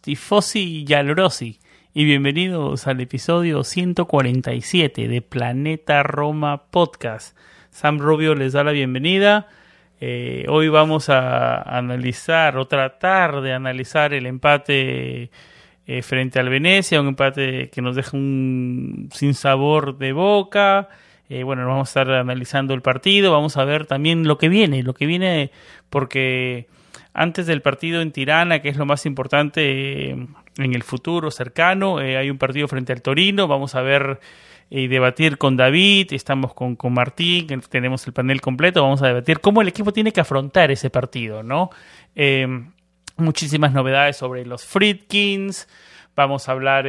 Tifosi y y bienvenidos al episodio 147 de Planeta Roma Podcast. Sam Rubio les da la bienvenida. Eh, hoy vamos a analizar o tratar de analizar el empate eh, frente al Venecia, un empate que nos deja un sin sabor de boca. Eh, bueno, vamos a estar analizando el partido, vamos a ver también lo que viene, lo que viene porque antes del partido en Tirana, que es lo más importante eh, en el futuro cercano. Eh, hay un partido frente al Torino, vamos a ver y debatir con David, estamos con, con Martín, tenemos el panel completo, vamos a debatir cómo el equipo tiene que afrontar ese partido, ¿no? Eh, muchísimas novedades sobre los Friedkins, vamos a hablar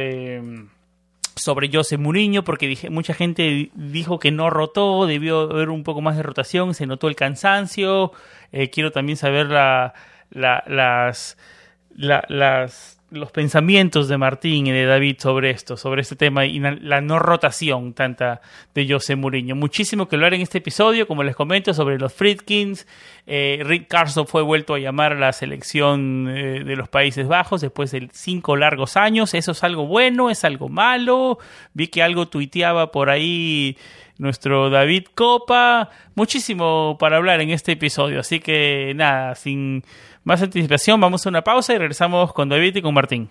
sobre José Mourinho, porque mucha gente dijo que no rotó, debió haber un poco más de rotación, se notó el cansancio, quiero también saber la las, las, los pensamientos de Martín y de David sobre esto, sobre este tema y la no rotación tanta de José Mourinho. Muchísimo que hablar en este episodio, como les comento, sobre los Friedkins. Eh, Rick Carson fue vuelto a llamar a la selección eh, de los Países Bajos después de cinco largos años. ¿Eso es algo bueno? ¿Es algo malo? Vi que algo tuiteaba por ahí nuestro David Copa. Muchísimo para hablar en este episodio, así que nada, sin más anticipación, vamos a una pausa y regresamos con David y con Martín.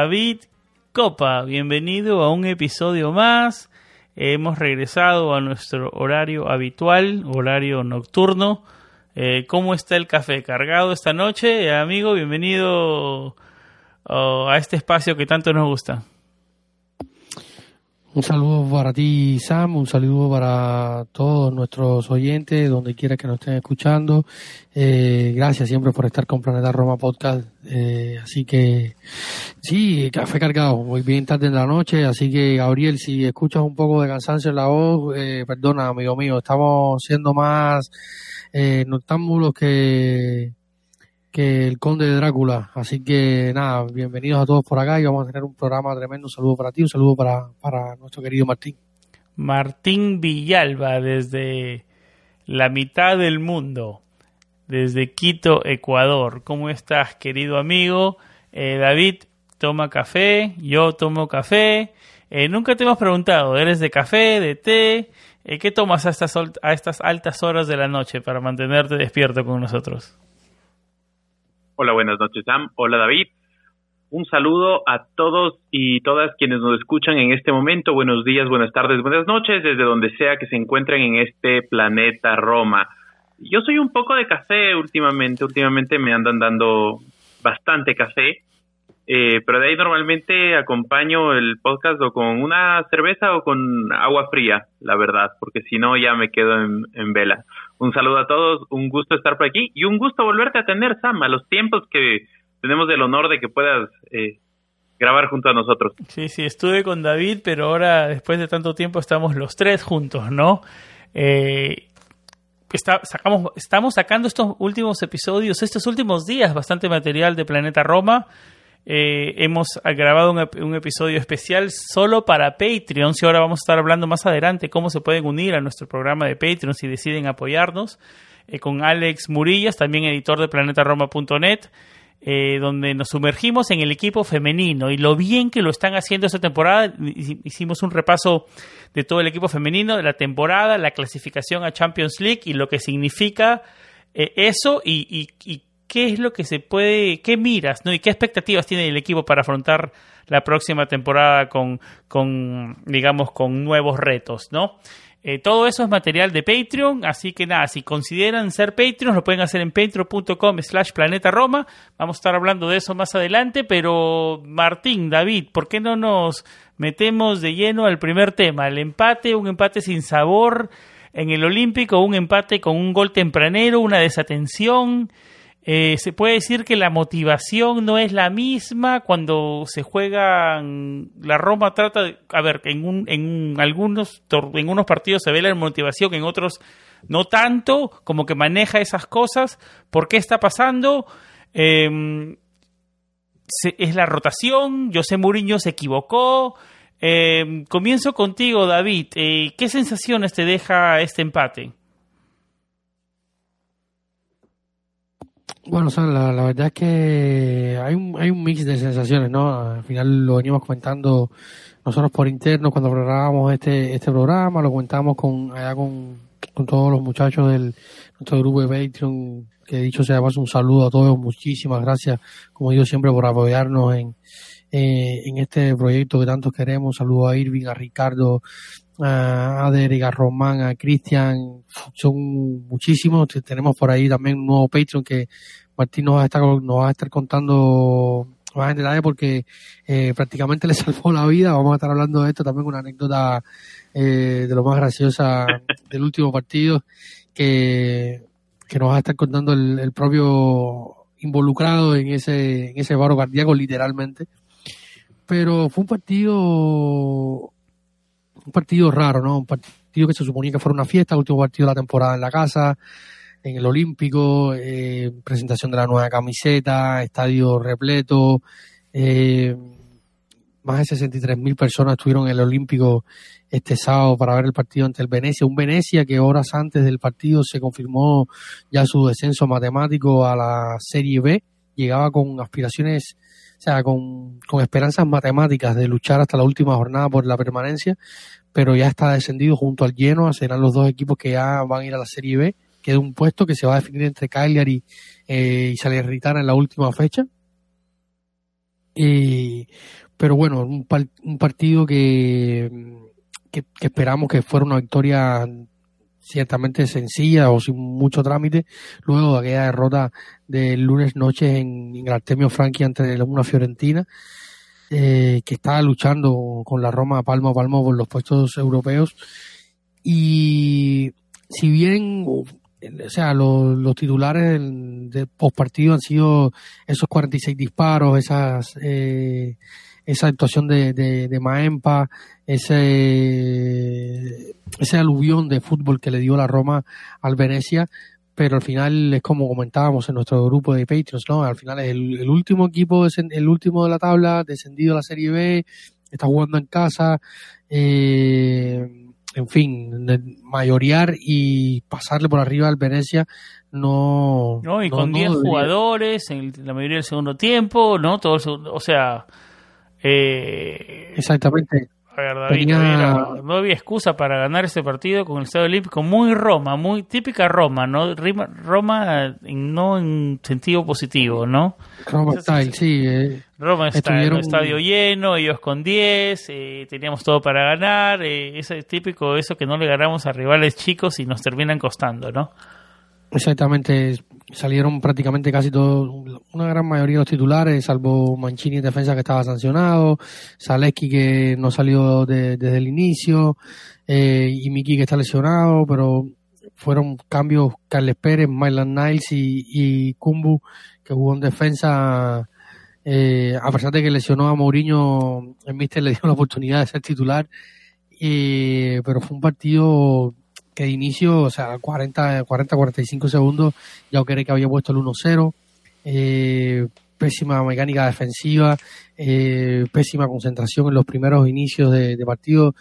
David Copa, bienvenido a un episodio más. Hemos regresado a nuestro horario habitual, horario nocturno. Eh, ¿Cómo está el café? ¿Cargado esta noche? Amigo, bienvenido oh, a este espacio que tanto nos gusta. Un saludo para ti, Sam, un saludo para todos nuestros oyentes, donde quiera que nos estén escuchando. Eh, gracias siempre por estar con Planeta Roma Podcast. Eh, así que, sí, café cargado, muy bien tarde en la noche. Así que, Gabriel, si escuchas un poco de cansancio en la voz, eh, perdona, amigo mío, estamos siendo más eh, noctámbulos que, que el conde de Drácula. Así que nada, bienvenidos a todos por acá y vamos a tener un programa tremendo. Un saludo para ti, un saludo para, para nuestro querido Martín. Martín Villalba desde la mitad del mundo, desde Quito, Ecuador. ¿Cómo estás, querido amigo? Eh, David toma café, yo tomo café. Eh, nunca te hemos preguntado, ¿eres de café, de té? Eh, ¿Qué tomas a estas, a estas altas horas de la noche para mantenerte despierto con nosotros? Hola, buenas noches, Sam. Hola, David. Un saludo a todos y todas quienes nos escuchan en este momento. Buenos días, buenas tardes, buenas noches, desde donde sea que se encuentren en este planeta Roma. Yo soy un poco de café últimamente. Últimamente me andan dando bastante café. Eh, pero de ahí normalmente acompaño el podcast o con una cerveza o con agua fría, la verdad, porque si no ya me quedo en, en vela. Un saludo a todos, un gusto estar por aquí y un gusto volverte a tener, Sam, a los tiempos que tenemos el honor de que puedas eh, grabar junto a nosotros. Sí, sí, estuve con David, pero ahora, después de tanto tiempo, estamos los tres juntos, ¿no? Eh, sacamos, estamos sacando estos últimos episodios, estos últimos días, bastante material de Planeta Roma. Eh, hemos grabado un, episodio especial solo para Patreons y ahora vamos a estar hablando más adelante cómo se pueden unir a nuestro programa de Patreon si deciden apoyarnos. Eh, con Alex Murillas, también editor de planetaroma.net, eh, donde nos sumergimos en el equipo femenino y lo bien que lo están haciendo esta temporada. Hicimos un repaso de todo el equipo femenino, de la temporada, la clasificación a Champions League y lo que significa eso y, y qué es lo que se puede, qué miras, ¿no? Y qué expectativas tiene el equipo para afrontar la próxima temporada con, con digamos, con nuevos retos, ¿no? Eh, todo eso es material de Patreon, así que nada, si consideran ser Patreon, lo pueden hacer en patreon.com slash planeta Roma. Vamos a estar hablando de eso más adelante, pero Martín, David, ¿por qué no nos metemos de lleno al primer tema? El empate, un empate sin sabor en el Olímpico, un empate con un gol tempranero, una desatención. Eh, se puede decir que la motivación no es la misma cuando se juega la Roma trata de, a ver en un, en algunos en partidos se ve la motivación en otros no tanto como que maneja esas cosas ¿por qué está pasando? Em, es la rotación José Mourinho se equivocó em, comienzo contigo David eh, ¿qué sensaciones te deja este empate? Bueno, la, la, verdad es que hay un, hay un mix de sensaciones, ¿no? Al final lo venimos comentando nosotros por interno cuando programábamos este, este programa, lo comentamos con, allá con, con todos los muchachos del nuestro grupo de Patreon, que dicho sea un saludo a todos, muchísimas gracias, como digo siempre, por apoyarnos en, eh, en este proyecto que tantos queremos. Saludo a Irving, a Ricardo, a Derek, a Román, a Cristian, son muchísimos. Tenemos por ahí también un nuevo Patreon que Martín nos va a estar, nos va a estar contando más en detalle porque eh, prácticamente le salvó la vida. Vamos a estar hablando de esto también, una anécdota eh, de lo más graciosa del último partido que, que nos va a estar contando el, el propio involucrado en ese, en ese varo cardíaco, literalmente. Pero fue un partido un partido raro, ¿no? Un partido que se suponía que fuera una fiesta, el último partido de la temporada en la casa, en el Olímpico, eh, presentación de la nueva camiseta, estadio repleto, eh, más de 63.000 personas estuvieron en el Olímpico este sábado para ver el partido ante el Venecia, un Venecia que horas antes del partido se confirmó ya su descenso matemático a la Serie B, llegaba con aspiraciones o sea, con, con esperanzas matemáticas de luchar hasta la última jornada por la permanencia, pero ya está descendido junto al lleno, serán los dos equipos que ya van a ir a la Serie B, que es un puesto que se va a definir entre Cagliari eh, y Salernitana en la última fecha. Y, pero bueno, un, un partido que, que, que, esperamos que fuera una victoria ciertamente sencilla o sin mucho trámite, luego de aquella derrota del lunes noche en, el Artemio Franchi ante una Fiorentina, eh, que estaba luchando con la Roma palmo a palmo por los puestos europeos. Y si bien, o sea, los, titulares del, del postpartido han sido esos 46 disparos, esas... Eh, esa actuación de, de, de Maempa, ese, ese aluvión de fútbol que le dio la Roma al Venecia, pero al final es como comentábamos en nuestro grupo de Patreons, ¿no? Al final es el, último equipo, el último de la tabla, descendido a la Serie B, está jugando en casa, eh, en fin, mayorear y pasarle por arriba al Venecia no... No, y con 10 jugadores en la mayoría del segundo tiempo, ¿no? Todo o sea eh, Exactamente. David, no había excusa para ganar ese partido con el Estado Olímpico. Muy Roma, muy típica Roma, ¿no? Roma no en sentido positivo, ¿no? Roma style, sí. Eh, Roma está en un estadio lleno, ellos con 10, eh, teníamos todo para ganar. Eh, es típico eso que no le ganamos a rivales chicos y nos terminan costando, ¿no? Exactamente, salieron prácticamente casi todos, una gran mayoría de los titulares, salvo Mancini en defensa que estaba sancionado, Zaleski que no salió desde el inicio, eh, y Miki que está lesionado, pero fueron cambios Carles Pérez, Mylan Niles y, y Kumbu que jugó en defensa, eh, a pesar de que lesionó a Mourinho, el Mister le dio la oportunidad de ser titular, eh, pero fue un partido que de inicio, o sea, 40, 40, 45 segundos, ya cree que había puesto el 1-0. Eh, pésima mecánica defensiva, eh, pésima concentración en los primeros inicios de, partido,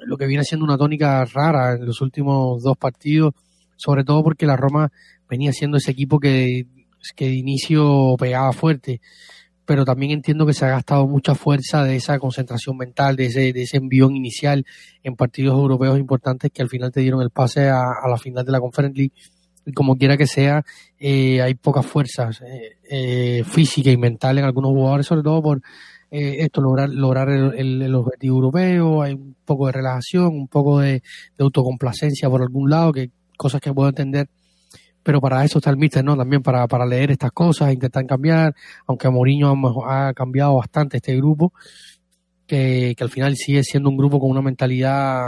lo que viene siendo una tónica rara en los últimos dos partidos, sobre todo porque la Roma venía siendo ese equipo que, que de inicio pegaba fuerte pero también entiendo que se ha gastado mucha fuerza de esa concentración mental, de ese, de ese envión inicial en partidos europeos importantes que al final te dieron el pase a, la final de la Conference League. Como quiera que sea, eh, hay pocas fuerzas eh, eh, y mentales en algunos jugadores, sobre todo por esto, lograr, lograr el, objetivo europeo, hay un poco de relajación, un poco de, de autocomplacencia por algún lado, que cosas que puedo entender pero para eso está el míster, ¿no? También para, para leer estas cosas, intentar cambiar, aunque Mourinho ha, cambiado bastante este grupo, que, al final sigue siendo un grupo con una mentalidad,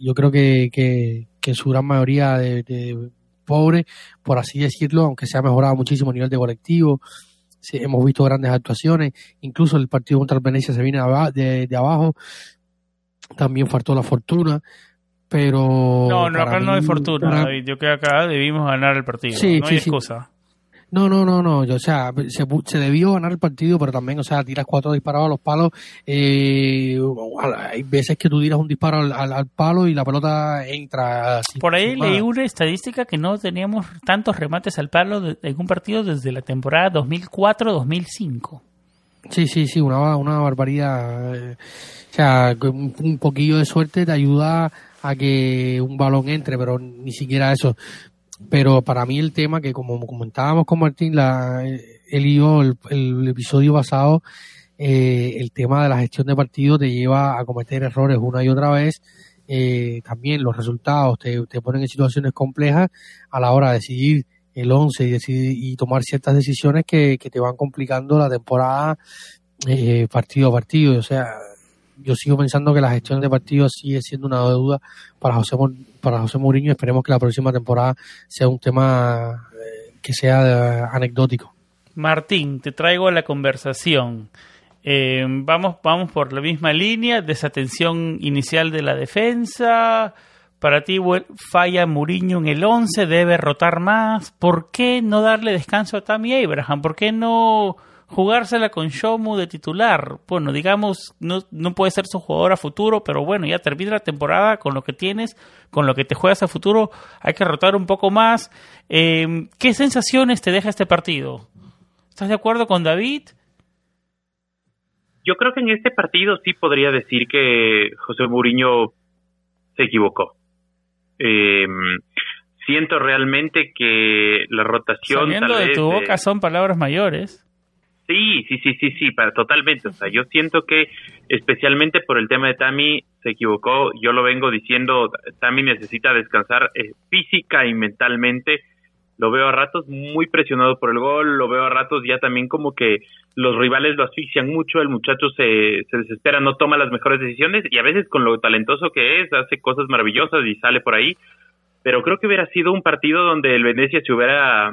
yo creo que, que, su gran mayoría de, pobre, por así decirlo, aunque se ha mejorado muchísimo a nivel de colectivo, hemos visto grandes actuaciones, incluso el partido contra el Venecia se viene de, de abajo, también faltó la fortuna, pero... No, no, acá no hay fortuna, Yo creo que acá debimos ganar el partido. Sí, no hay excusa. No, no, no, no. O sea, se, se, debió ganar el partido, pero también, o sea, tiras cuatro disparados a los palos. Eh, hay veces que tú tiras un disparo al, palo y la pelota entra. Por ahí leí una estadística que no teníamos tantos remates al palo en un partido desde la temporada 2004-2005. Sí, sí, sí, una, una barbaridad. Eh, o sea, un, un poquillo de suerte te ayuda a que un balón entre, pero ni siquiera eso. Pero para mí el tema que como comentábamos con Martín, la, él y yo, el, episodio pasado, eh, el tema de la gestión de partido te lleva a cometer errores una y otra vez. Eh, también los resultados te, te, ponen en situaciones complejas a la hora de decidir el 11 y, decidir, y tomar ciertas decisiones que, que te van complicando la temporada eh, partido a partido. O sea, yo sigo pensando que la gestión de partidos sigue siendo una deuda para José para José Mourinho. Esperemos que la próxima temporada sea un tema eh, que sea eh, anecdótico. Martín, te traigo la conversación. Eh, vamos, vamos por la misma línea, desatención inicial de la defensa. Para ti falla Mourinho en el 11, debe rotar más. ¿Por qué no darle descanso a Tammy Abraham? ¿Por qué no jugársela con Shomu de titular. Bueno, digamos, no, no puede ser su jugador a futuro, pero bueno, ya termina la temporada con lo que tienes, con lo que te juegas a futuro, hay que rotar un poco más. Eh, ¿Qué sensaciones te deja este partido? ¿Estás de acuerdo con David? Yo creo que en este partido sí podría decir que José Mourinho se equivocó. Eh, siento realmente que la rotación... Saliendo de tu boca son palabras mayores. Sí, sí, sí, sí, sí, para, totalmente. O sea, yo siento que especialmente por el tema de Tami se equivocó. Yo lo vengo diciendo, Tami necesita descansar eh, física y mentalmente. Lo veo a ratos muy presionado por el gol, lo veo a ratos ya también como que los rivales lo asfixian mucho, el muchacho se, se desespera, no toma las mejores decisiones y a veces con lo talentoso que es hace cosas maravillosas y sale por ahí. Pero creo que hubiera sido un partido donde el Venecia se hubiera,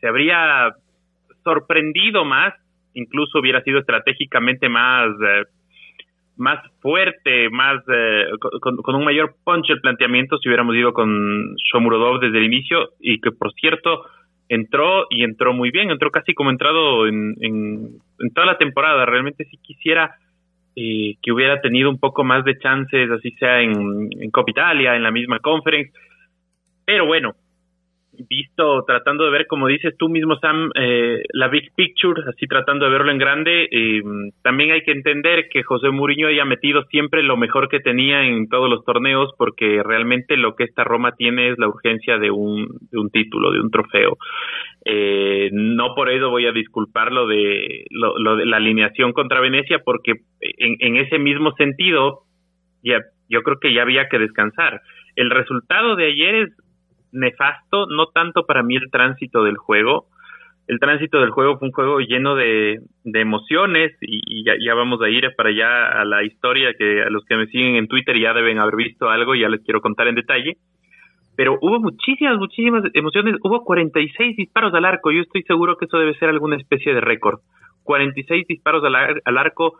se habría sorprendido más, incluso hubiera sido estratégicamente más, eh, más fuerte, más eh, con, un mayor punch el planteamiento si hubiéramos ido con Shomurodov desde el inicio y que por cierto entró y entró muy bien, entró casi como entrado en, en, toda la temporada. Realmente si quisiera eh, que hubiera tenido un poco más de chances, así sea en, en Copa Italia, en la misma conference. Pero bueno, visto, tratando de ver, como dices tú mismo, Sam, eh, la big picture, así tratando de verlo en grande. Eh, también hay que entender que José Mourinho haya metido siempre lo mejor que tenía en todos los torneos, porque realmente lo que esta Roma tiene es la urgencia de un, de un título, de un trofeo. Eh, no por eso voy a disculparlo de, lo, de la alineación contra Venecia, porque en, en ese mismo sentido, ya, yo creo que ya había que descansar. El resultado de ayer es nefasto, no tanto para mí el tránsito del juego. El tránsito del juego fue un juego lleno de, de emociones y, ya, ya, vamos a ir para allá a la historia que a los que me siguen en Twitter ya deben haber visto algo y ya les quiero contar en detalle. Pero hubo muchísimas, muchísimas emociones. Hubo 46 disparos al arco. Yo estoy seguro que eso debe ser alguna especie de récord. 46 disparos al, al arco,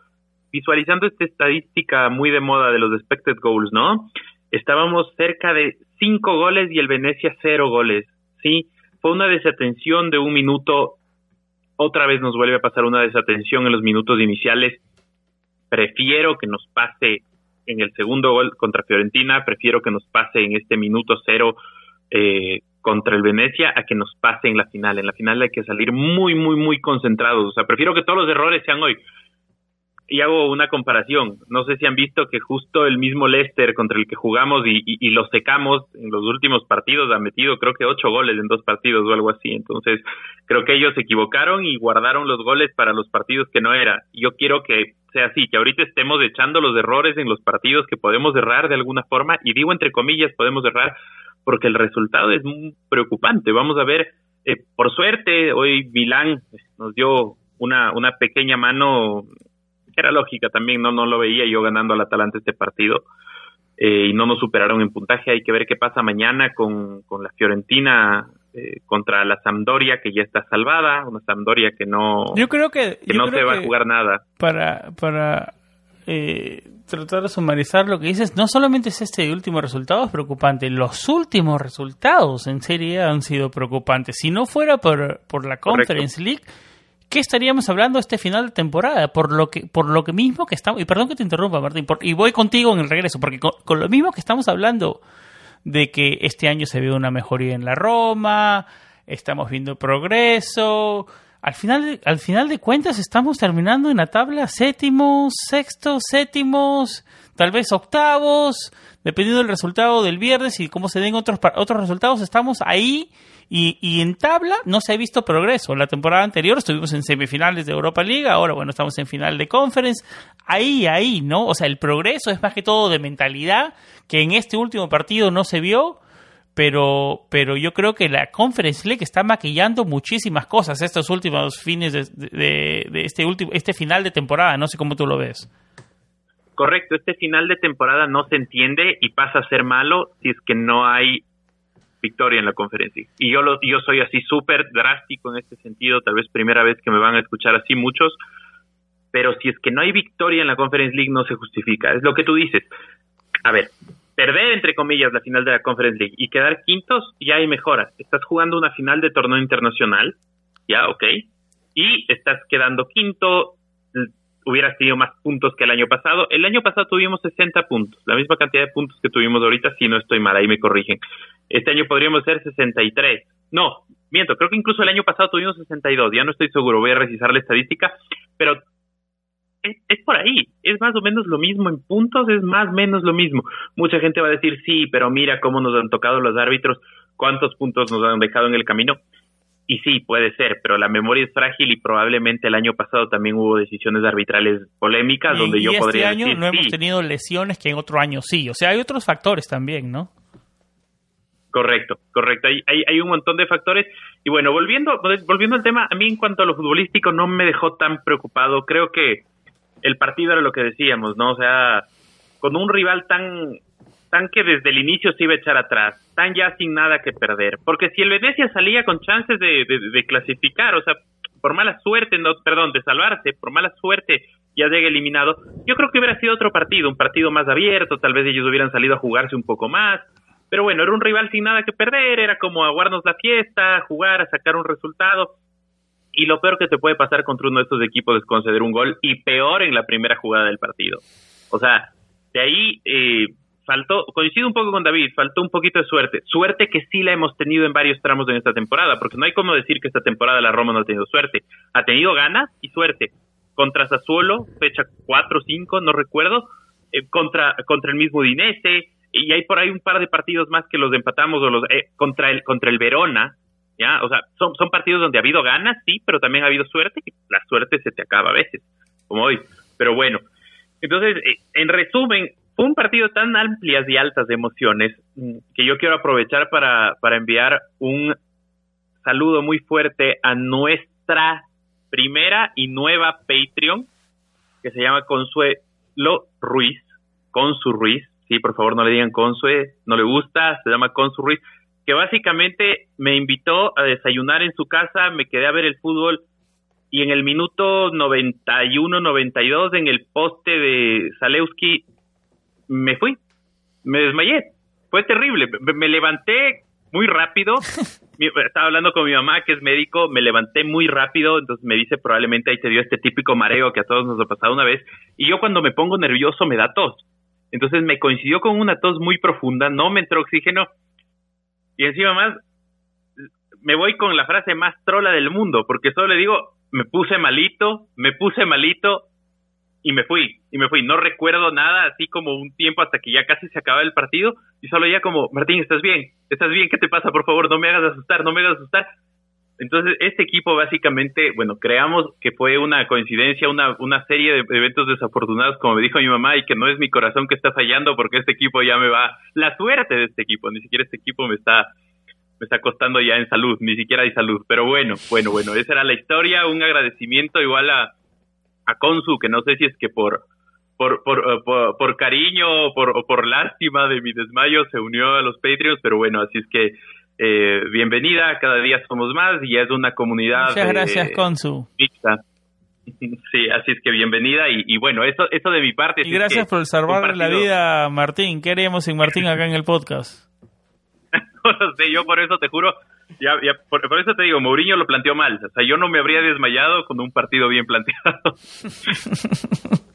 visualizando esta estadística muy de moda de los expected goals, ¿no? estábamos cerca de cinco goles y el Venecia cero goles, ¿sí? Fue una desatención de un minuto otra vez nos vuelve a pasar una desatención en los minutos iniciales. Prefiero que nos pase en el segundo gol contra Fiorentina, prefiero que nos pase en este minuto cero eh, contra el Venecia a que nos pase en la final. En la final hay que salir muy, muy, muy concentrados. O sea, prefiero que todos los errores sean hoy y hago una comparación. No sé si han visto que justo el mismo Leicester contra el que jugamos y, y, lo secamos en los últimos partidos ha metido creo que ocho goles en dos partidos o algo así. Entonces creo que ellos se equivocaron y guardaron los goles para los partidos que no era. Yo quiero que sea así, que ahorita estemos echando los errores en los partidos que podemos errar de alguna forma y digo entre comillas podemos errar porque el resultado es muy preocupante. Vamos a ver, eh, por suerte hoy Milán nos dio una, una pequeña mano era lógica también, no, no lo veía yo ganando al Atalanta este partido. Eh, y no nos superaron en puntaje. Hay que ver qué pasa mañana con, con la Fiorentina eh, contra la Sampdoria, que ya está salvada, una Sampdoria que no, yo creo que, no se va a jugar nada. Para, para eh, tratar de sumarizar lo que dices, no solamente es este último resultado es preocupante, los últimos resultados en Serie A han sido preocupantes. Si no fuera por, por la Conference League ¿qué estaríamos hablando este final de temporada? Por lo que, por lo que mismo que estamos, y perdón que te interrumpa, Martín, y voy contigo en el regreso, porque con, lo mismo que estamos hablando de que este año se ve una mejoría en la Roma, estamos viendo progreso, al final, al final de cuentas estamos terminando en la tabla séptimos, sextos, séptimos, tal vez octavos, dependiendo del resultado del viernes y cómo se den otros, otros resultados, estamos ahí y, y, en tabla no se ha visto progreso. La temporada anterior estuvimos en semifinales de Europa League, ahora bueno, estamos en final de Conference. Ahí, ahí, ¿no? O sea, el progreso es más que todo de mentalidad, que en este último partido no se vio, pero, pero yo creo que la Conference League está maquillando muchísimas cosas estos últimos fines de, de, de este, último, este final de temporada. No sé cómo tú lo ves. Correcto, este final de temporada no se entiende y pasa a ser malo si es que no hay victoria en la conferencia. Y yo, lo, yo soy así súper drástico en este sentido, tal vez primera vez que me van a escuchar así muchos, pero si es que no hay victoria en la Conference League no se justifica. Es lo que tú dices. A ver, perder entre comillas la final de la Conference League y quedar quintos, ya hay mejoras. Estás jugando una final de torneo internacional, ya, ok, y estás quedando quinto, hubieras tenido más puntos que el año pasado. El año pasado tuvimos 60 puntos, la misma cantidad de puntos que tuvimos ahorita, si no estoy mal, ahí me corrigen. Este año podríamos ser 63. No, miento, creo que incluso el año pasado tuvimos 62, ya no estoy seguro, voy a revisar la estadística, pero es, es, por ahí, es más o menos lo mismo en puntos, es más o menos lo mismo. Mucha gente va a decir, sí, pero mira cómo nos han tocado los árbitros, cuántos puntos nos han dejado en el camino. Y sí, puede ser, pero la memoria es frágil y probablemente el año pasado también hubo decisiones arbitrales polémicas donde yo y podría este año no hemos tenido lesiones que en otro año sí. O sea, hay otros factores también, ¿no? Correcto, correcto. Hay, hay, hay, un montón de factores. Y bueno, volviendo, volviendo al tema, a mí en cuanto a lo futbolístico no me dejó tan preocupado. Creo que el partido era lo que decíamos, ¿no? O sea, con un rival tan tan que desde el inicio se iba a echar atrás, tan ya sin nada que perder. Porque si el Venecia salía con chances de, de, clasificar, o sea, por mala suerte, no, perdón, de salvarse, por mala suerte ya llega eliminado, yo creo que hubiera sido otro partido, un partido más abierto, tal vez ellos hubieran salido a jugarse un poco más. Pero bueno, era un rival sin nada que perder, era como aguarnos la fiesta, jugar, a sacar un resultado. Y lo peor que te puede pasar contra uno de estos equipos es conceder un gol y peor en la primera jugada del partido. O sea, de ahí eh, faltó, coincido un poco con David, faltó un poquito de suerte. Suerte que sí la hemos tenido en varios tramos en esta temporada, porque no hay como decir que esta temporada la Roma no ha tenido suerte. Ha tenido ganas y suerte. Contra Sassuolo, fecha 4 o 5, no recuerdo, eh, contra, contra el mismo Dinese, y hay por ahí un par de partidos más que los empatamos o los eh, contra el contra el Verona, ya, o sea, son son partidos donde ha habido ganas, sí, pero también ha habido suerte, que la suerte se te acaba a veces, como hoy. Pero bueno, entonces, eh, en resumen, fue un partido tan amplias y altas de emociones mm, que yo quiero aprovechar para, para enviar un saludo muy fuerte a nuestra primera y nueva Patreon, que se llama Consuelo Ruiz, Consu Ruiz, sí, por favor no le digan Consue, no le gusta, se llama Consu Ruiz, que básicamente me invitó a desayunar en su casa, me quedé a ver el fútbol y en el minuto 91-92 en el poste de Zalewski me fui, me desmayé, fue terrible, me, levanté muy rápido. estaba hablando con mi mamá, que es médico, me levanté muy rápido, entonces me dice probablemente ahí te dio este típico mareo que a todos nos ha pasado una vez. Y yo cuando me pongo nervioso me da tos. Entonces me coincidió con una tos muy profunda, no me entró oxígeno. Y encima más, me voy con la frase más trola del mundo, porque solo le digo, me puse malito, me puse malito y me fui, y me fui. No recuerdo nada, así como un tiempo hasta que ya casi se acaba el partido, y solo ya como, Martín, ¿estás bien? ¿Estás bien? ¿Qué te pasa? Por favor, no me hagas asustar, no me hagas asustar. Entonces, este equipo básicamente, bueno, creamos que fue una coincidencia, una, una serie de eventos desafortunados, como me dijo mi mamá, y que no es mi corazón que está fallando porque este equipo ya me va, la suerte de este equipo, ni siquiera este equipo me está, me está costando ya en salud, ni siquiera hay salud, pero bueno, bueno, bueno, esa era la historia, un agradecimiento igual a, a Consu, que no sé si es que por, por, por, eh, por, cariño o por, por lástima de mi desmayo se unió a los Patreons, pero bueno, así es que eh, bienvenida, cada día somos más y es una comunidad. Muchas gracias, Consu. Sí, así es que bienvenida y, bueno, eso, eso de mi parte. Y gracias por salvar la vida, Martín. ¿Qué haríamos sin Martín acá en el podcast? no sé, yo por eso te juro, ya, ya por, eso te digo, Mourinho lo planteó mal. O sea, yo no me habría desmayado con un partido bien planteado.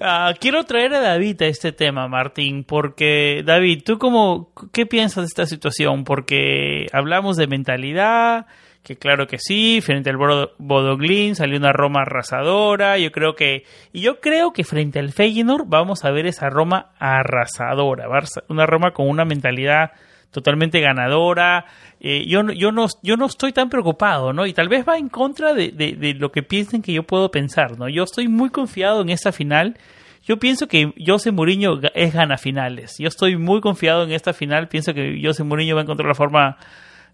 Ah, quiero traer a David a este tema, Martín, porque David, ¿tú cómo, qué piensas de esta situación? Porque hablamos de mentalidad, que claro que sí, frente al Bodoglin salió una Roma arrasadora, yo creo que, y yo creo que frente al Feyenoord vamos a ver esa Roma arrasadora, una Roma con una mentalidad totalmente ganadora. Eh, yo, yo, no, yo no estoy tan preocupado, ¿no? Y tal vez va en contra de, de, lo que piensen que yo puedo pensar, ¿no? Yo estoy muy confiado en esta final. Yo pienso que José Mourinho es gana finales. Yo estoy muy confiado en esta final. Pienso que José Mourinho va a encontrar la forma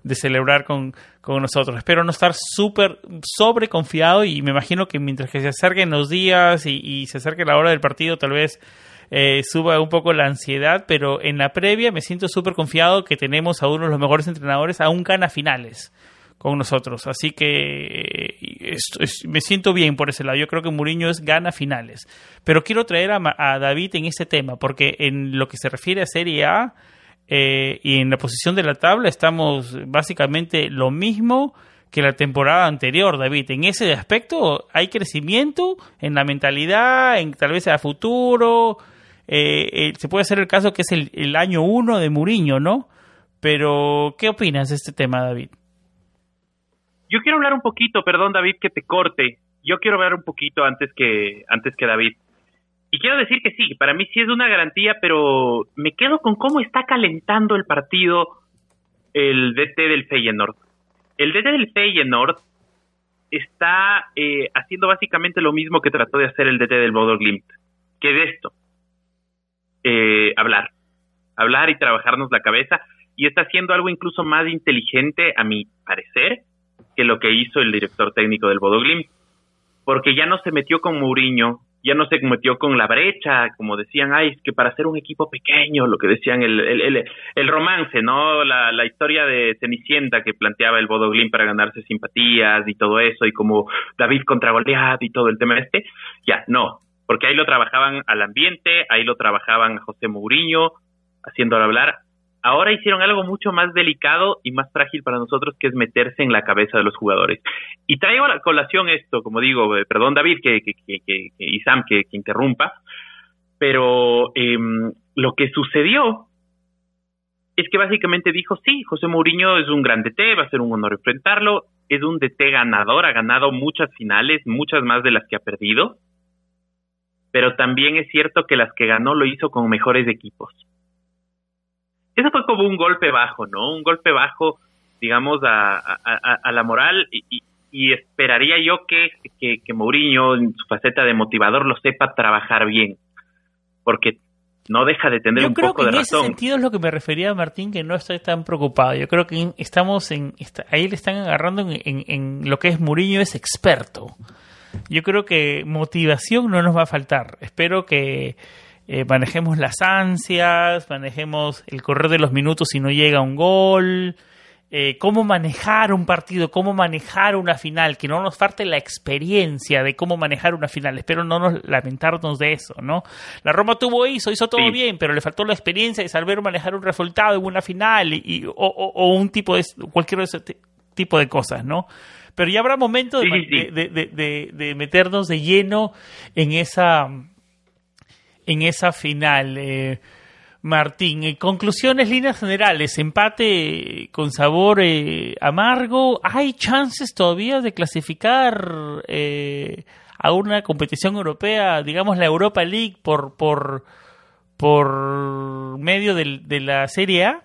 de celebrar con, con nosotros. Espero no estar súper sobreconfiado y me imagino que mientras que se acerquen los días y, y se acerque la hora del partido, tal vez eh, suba un poco la ansiedad, pero en la previa me siento súper confiado que tenemos a uno de los mejores entrenadores, aún gana finales con nosotros. Así que eh, me siento bien por ese lado. Yo creo que Mourinho es gana finales. Pero quiero traer a, David en este tema, porque en lo que se refiere a Serie A eh, y en la posición de la tabla estamos básicamente lo mismo que la temporada anterior, David. En ese aspecto hay crecimiento en la mentalidad, en tal vez a futuro, eh, eh, se puede hacer el caso que es el, año uno de Muriño, ¿no? Pero, ¿qué opinas de este tema, David? Yo quiero hablar un poquito, perdón, David, que te corte. Yo quiero hablar un poquito antes que, antes que David. Y quiero decir que sí, para mí sí es una garantía, pero me quedo con cómo está calentando el partido el DT del Feyenoord. El DT del Feyenoord está eh, haciendo básicamente lo mismo que trató de hacer el DT del Bodo Glimt. Que de esto, eh, hablar, hablar y trabajarnos la cabeza y está haciendo algo incluso más inteligente, a mi parecer, que lo que hizo el director técnico del Bodoglim, porque ya no se metió con Mourinho, ya no se metió con la brecha, como decían, ay, es que para ser un equipo pequeño, lo que decían el, el, el, romance, ¿no? La, la, historia de Cenicienta que planteaba el Bodoglim para ganarse simpatías y todo eso, y como David contra Goliat y todo el tema este, ya, no, porque ahí lo trabajaban al ambiente, ahí lo trabajaban a José Mourinho, haciéndolo hablar. Ahora hicieron algo mucho más delicado y más frágil para nosotros, que es meterse en la cabeza de los jugadores. Y traigo a la colación esto, como digo, eh, perdón David que, que, que, y Sam que, interrumpa, pero em, lo que sucedió es que básicamente dijo, sí, José Mourinho es un gran DT, va a ser un honor enfrentarlo, es un DT ganador, ha ganado muchas finales, muchas más de las que ha perdido, pero también es cierto que las que ganó lo hizo con mejores equipos. Eso fue como un golpe bajo, ¿no? Un golpe bajo, digamos, a, la moral y, esperaría yo que, que, Mourinho, en su faceta de motivador, lo sepa trabajar bien, porque no deja de tener un poco de razón. en ese sentido es lo que me refería a Martín, que no estoy tan preocupado. Yo creo que estamos en... Ahí le están agarrando en, en lo que es Mourinho, es experto yo creo que motivación no nos va a faltar. Espero que eh, manejemos las ansias, manejemos el correr de los minutos si no llega un gol. eh, cómo manejar un partido, cómo manejar una final, que no nos falte la experiencia de cómo manejar una final. Espero no nos lamentarnos de eso, ¿no? La Roma tuvo eso, hizo todo bien, pero le faltó la experiencia de saber manejar un resultado en una final y, o, un tipo de cualquier tipo de cosas, ¿no? Pero ya habrá momento de, de, meternos de lleno en esa en esa final. Eh, Martín, en conclusiones, líneas generales, empate con sabor eh, amargo. ¿Hay chances todavía de clasificar eh, a una competición europea, digamos la Europa League, por, por, por medio de, la Serie A?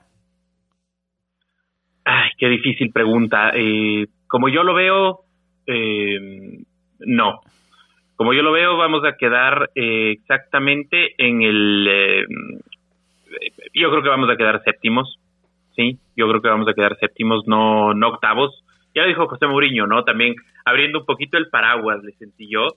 Ay, qué difícil pregunta. Eh, como yo lo veo, no. Como yo lo veo, vamos a quedar exactamente en el yo creo que vamos a quedar séptimos, sí, yo creo que vamos a quedar séptimos, no, no octavos. Ya lo dijo José Mourinho, ¿no? También abriendo un poquito el paraguas, le sentí yo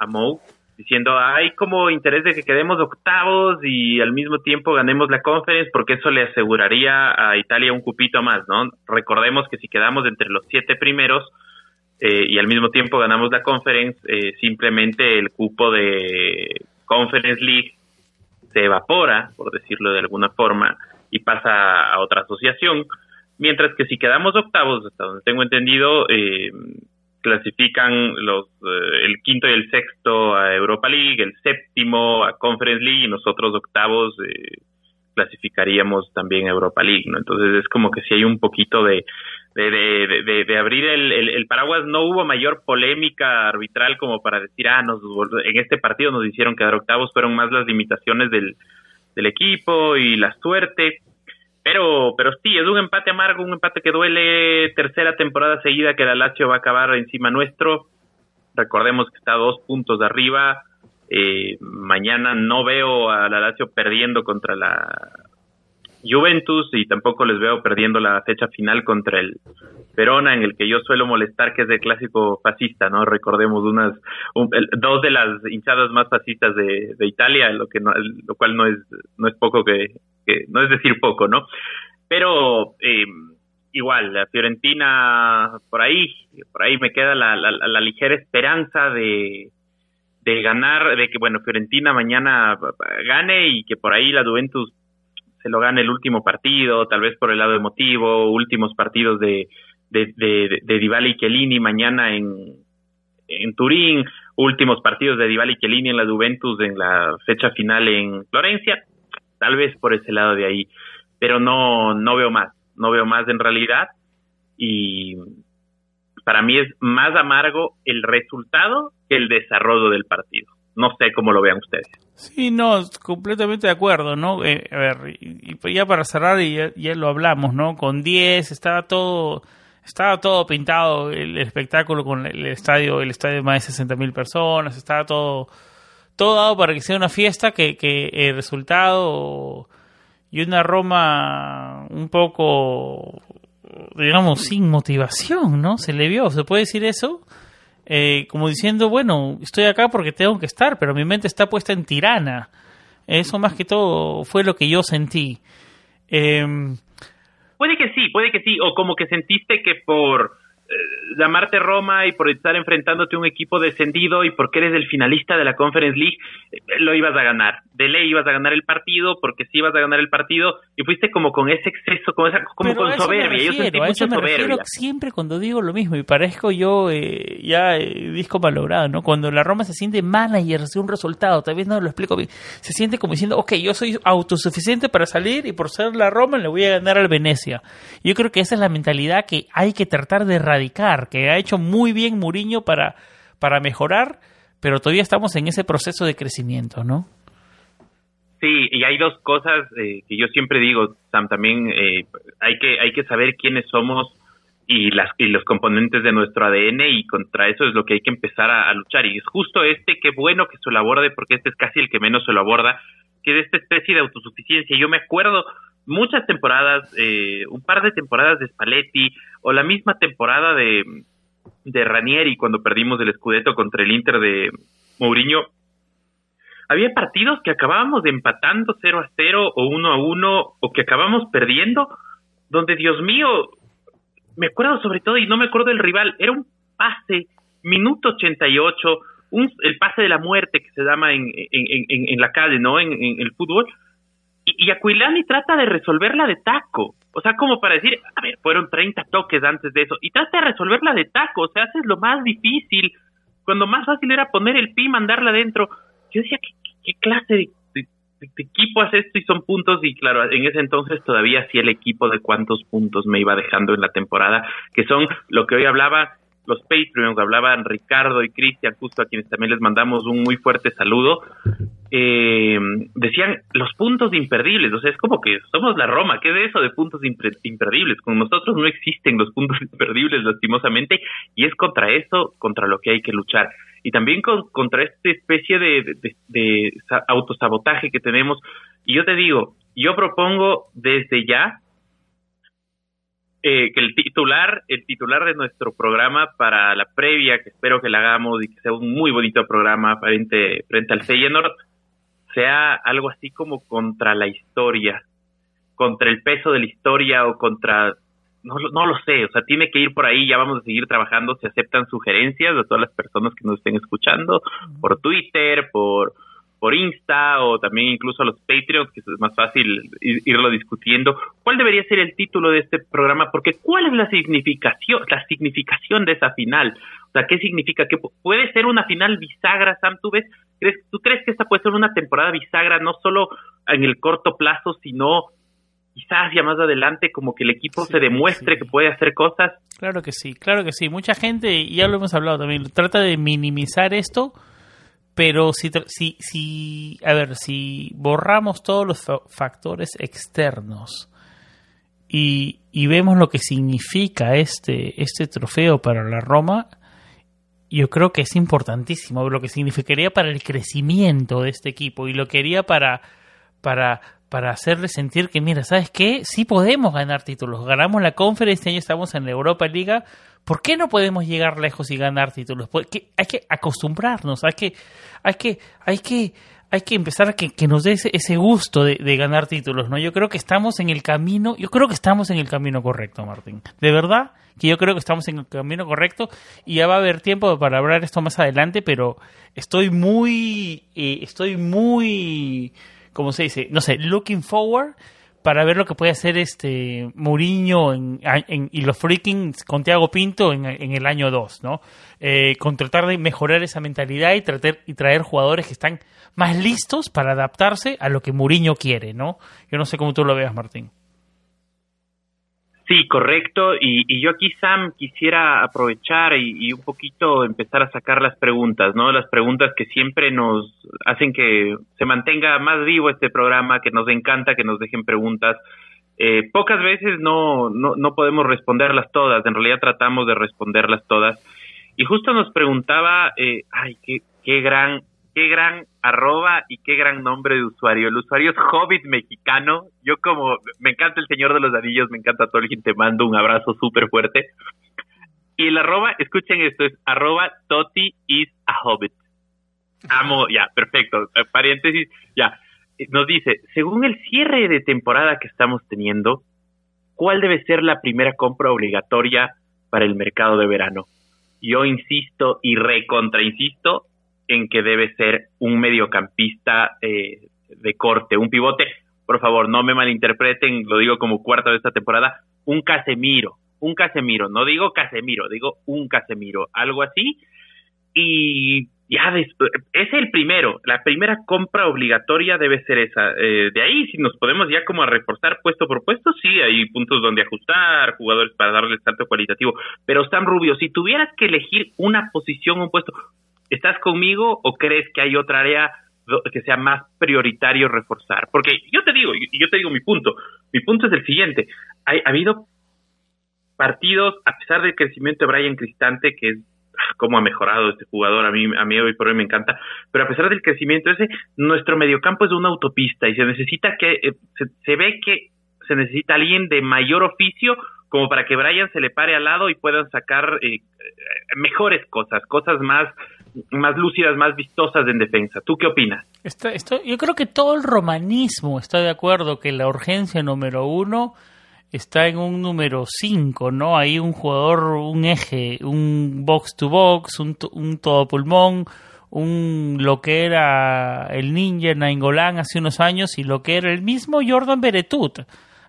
a Mou, diciendo, hay como interés de que quedemos octavos y al mismo tiempo ganemos la conference, porque eso le aseguraría a Italia un cupito más, ¿no? Recordemos que si quedamos entre los siete primeros eh, y al mismo tiempo ganamos la conference, eh, simplemente el cupo de Conference League se evapora, por decirlo de alguna forma, y pasa a otra asociación, mientras que si quedamos octavos, hasta donde tengo entendido, eh, clasifican los eh, el quinto y el sexto a Europa League, el séptimo a Conference League y nosotros octavos eh, clasificaríamos también a Europa League, ¿no? Entonces es como que si hay un poquito de, de, de, abrir el, el, paraguas, no hubo mayor polémica arbitral como para decir, ah, nos, en este partido nos hicieron quedar octavos, fueron más las limitaciones del, del equipo y la suerte. Pero, pero sí, es un empate amargo, un empate que duele. Tercera temporada seguida que la Lazio va a acabar encima nuestro. Recordemos que está a dos puntos de arriba. Eh, mañana no veo a la Lazio perdiendo contra la Juventus y tampoco les veo perdiendo la fecha final contra el Verona, en el que yo suelo molestar, que es el clásico fascista, ¿no? Recordemos unas dos de las hinchadas más fascistas de, Italia, lo que lo cual no es no es poco que, no es decir poco, ¿no? Pero eh, igual la Fiorentina por ahí por ahí me queda la, la, ligera esperanza de de ganar, de que bueno Fiorentina mañana gane y que por ahí la Juventus se lo gane el último partido, tal vez por el lado emotivo, últimos partidos de, de, de, y Chiellini mañana en, en Turín, últimos partidos de Dybala y Chiellini en la Juventus en la fecha final en Florencia, tal vez por ese lado de ahí, pero no, no veo más, no veo más en realidad y para mí es más amargo el resultado que el desarrollo del partido. No sé cómo lo vean ustedes. Sí, no, completamente de acuerdo, ¿no? Eh, a ver, y, ya para cerrar, y ya, lo hablamos, ¿no? Con 10 estaba todo estaba todo pintado el, espectáculo con el estadio el estadio de más de 60 mil personas estaba todo todo dado para que sea una fiesta que, que el resultado y una Roma un poco digamos sin motivación no se le vio se puede decir eso eh, como diciendo, bueno, estoy acá porque tengo que estar, pero mi mente está puesta en tirana. Eso más que todo fue lo que yo sentí. Eh, puede que sí, puede que sí, o como que sentiste que por eh, llamarte Roma y por estar enfrentándote a un equipo descendido y porque eres el finalista de la Conference League, eh, lo ibas a ganar. De ley ibas a ganar el partido porque sí ibas a ganar el partido y fuiste como con ese exceso, como, esa, como con soberbia. yo sentí mucha soberbia. siempre cuando digo lo mismo y parezco yo eh, ya disco malogrado, ¿no? Cuando la Roma se siente manager de un resultado, tal vez no lo explico bien, se siente como diciendo, ok, yo soy autosuficiente para salir y por ser la Roma le voy a ganar al Venecia. Yo creo que esa es la mentalidad que hay que tratar de erradicar que ha hecho muy bien Muriño para, para mejorar, pero todavía estamos en ese proceso de crecimiento, ¿no? Sí, y hay dos cosas eh, que yo siempre digo, Sam, también eh, hay, que, hay que saber quiénes somos y, las, y los componentes de nuestro ADN y contra eso es lo que hay que empezar a, luchar. Y es justo este, qué bueno que se lo aborde, porque este es casi el que menos se lo aborda, que es esta especie de autosuficiencia. Yo me acuerdo muchas temporadas, eh, un par de temporadas de Spalletti o la misma temporada de, Ranieri cuando perdimos el Scudetto contra el Inter de Mourinho. Había partidos que acabábamos empatando 0 a 0 o 1 a 1 o que acabamos perdiendo, donde Dios mío, me acuerdo sobre todo, y no me acuerdo del rival, era un pase, minuto 88, un, el pase de la muerte que se llama en, en, en, la calle, ¿no? En, el fútbol. Y, y Aquilani trata de resolverla de taco. O sea, como para decir, a ver, fueron 30 toques antes de eso. Y trata de resolverla de taco. O sea, haces lo más difícil. Cuando más fácil era poner el pi, mandarla adentro. Yo decía, ¿qué, clase de, equipo hace esto? Y son puntos. Y claro, en ese entonces todavía hacía el equipo de cuántos puntos me iba dejando en la temporada. Que son lo que hoy hablaba los Patreons, hablaban Ricardo y Cristian, justo a quienes también les mandamos un muy fuerte saludo, eh, decían los puntos imperdibles, o sea, es como que somos la Roma, ¿qué es eso de puntos imperdibles? Con nosotros no existen los puntos imperdibles, lastimosamente, y es contra eso, contra lo que hay que luchar. Y también contra esta especie de, de autosabotaje que tenemos. Y yo te digo, yo propongo desde ya eh, que el titular, el titular de nuestro programa para la previa, que espero que la hagamos y que sea un muy bonito programa frente, frente al Feyenoord, sea algo así como contra la historia, contra el peso de la historia o contra, no, no lo sé, o sea, tiene que ir por ahí, ya vamos a seguir trabajando, se aceptan sugerencias de todas las personas que nos estén escuchando, por Twitter, por por Insta o también incluso a los Patreons, que es más fácil irlo discutiendo. ¿Cuál debería ser el título de este programa? Porque ¿cuál es la significación, la significación de esa final? O sea, ¿qué significa? que puede ser una final bisagra, Sam? ¿Tú ves? ¿crees, ¿Tú crees que esta puede ser una temporada bisagra no solo en el corto plazo, sino quizás ya más adelante como que el equipo se demuestre que puede hacer cosas? Claro que sí, claro que sí. Mucha gente, y ya lo hemos hablado también, trata de minimizar esto pero si, si, si, a ver, si borramos todos los factores externos y, y, vemos lo que significa este, este trofeo para la Roma, yo creo que es importantísimo lo que significaría para el crecimiento de este equipo y lo quería para, para, para hacerle sentir que, mira, ¿sabes qué? Sí podemos ganar títulos. Ganamos la conferencia, este año estamos en la Europa Liga. ¿Por qué no podemos llegar lejos y ganar títulos? Porque hay que acostumbrarnos, hay que, hay que, hay que, hay que empezar a que, nos dé ese, gusto de, ganar títulos, ¿no? Yo creo que estamos en el camino, yo creo que estamos en el camino correcto, Martín. De verdad que yo creo que estamos en el camino correcto y ya va a haber tiempo para hablar esto más adelante, pero estoy muy, eh, estoy muy como se dice? No sé, looking forward para ver lo que puede hacer este Mourinho en, y los freakings con Thiago Pinto en, el año 2, ¿no? Eh, con tratar de mejorar esa mentalidad y, tratar, y traer jugadores que están más listos para adaptarse a lo que Mourinho quiere, ¿no? Yo no sé cómo tú lo veas, Martín. Sí, correcto. Y, yo aquí, Sam, quisiera aprovechar y, un poquito empezar a sacar las preguntas, ¿no? Las preguntas que siempre nos hacen que se mantenga más vivo este programa, que nos encanta que nos dejen preguntas. Eh, pocas veces no, no, no podemos responderlas todas, en realidad tratamos de responderlas todas. Y justo nos preguntaba, eh, ay, qué, qué gran qué gran arroba y qué gran nombre de usuario. El usuario es Hobbit Mexicano. Yo como me encanta el Señor de los Anillos, me encanta todo que te mando un abrazo súper fuerte. Y el arroba, escuchen esto, es arroba Toti is a Hobbit. Amo, ya, perfecto. Paréntesis, ya. Nos dice, según el cierre de temporada que estamos teniendo, ¿cuál debe ser la primera compra obligatoria para el mercado de verano? Yo insisto y recontrainsisto en que debe ser un mediocampista eh, de corte, un pivote. Por favor, no me malinterpreten, lo digo como cuarta de esta temporada, un Casemiro, un Casemiro, no digo Casemiro, digo un Casemiro, algo así. Y ya es el primero, la primera compra obligatoria debe ser esa. Eh, de ahí, si nos podemos ya como a reforzar puesto por puesto, sí, hay puntos donde ajustar, jugadores para darle salto cualitativo. Pero Sam Rubio, si tuvieras que elegir una posición, un puesto, ¿Estás conmigo o crees que hay otra área que sea más prioritario reforzar? Porque yo te digo, y yo te digo mi punto, mi punto es el siguiente, ha, habido partidos, a pesar del crecimiento de Brian Cristante, que es ah, cómo ha mejorado este jugador, a mí, a mí hoy por hoy me encanta, pero a pesar del crecimiento ese, nuestro mediocampo es una autopista y se necesita que, eh, se, ve que se necesita alguien de mayor oficio como para que Brian se le pare al lado y puedan sacar eh, mejores cosas, cosas más más lúcidas, más vistosas en defensa. ¿Tú qué opinas? Yo creo que todo el romanismo está de acuerdo que la urgencia número uno está en un número 5, ¿no? Hay un jugador, un eje, un box to box, un, un todo pulmón, un lo que era el ninja Nainggolan hace unos años y lo que era el mismo Jordan Beretut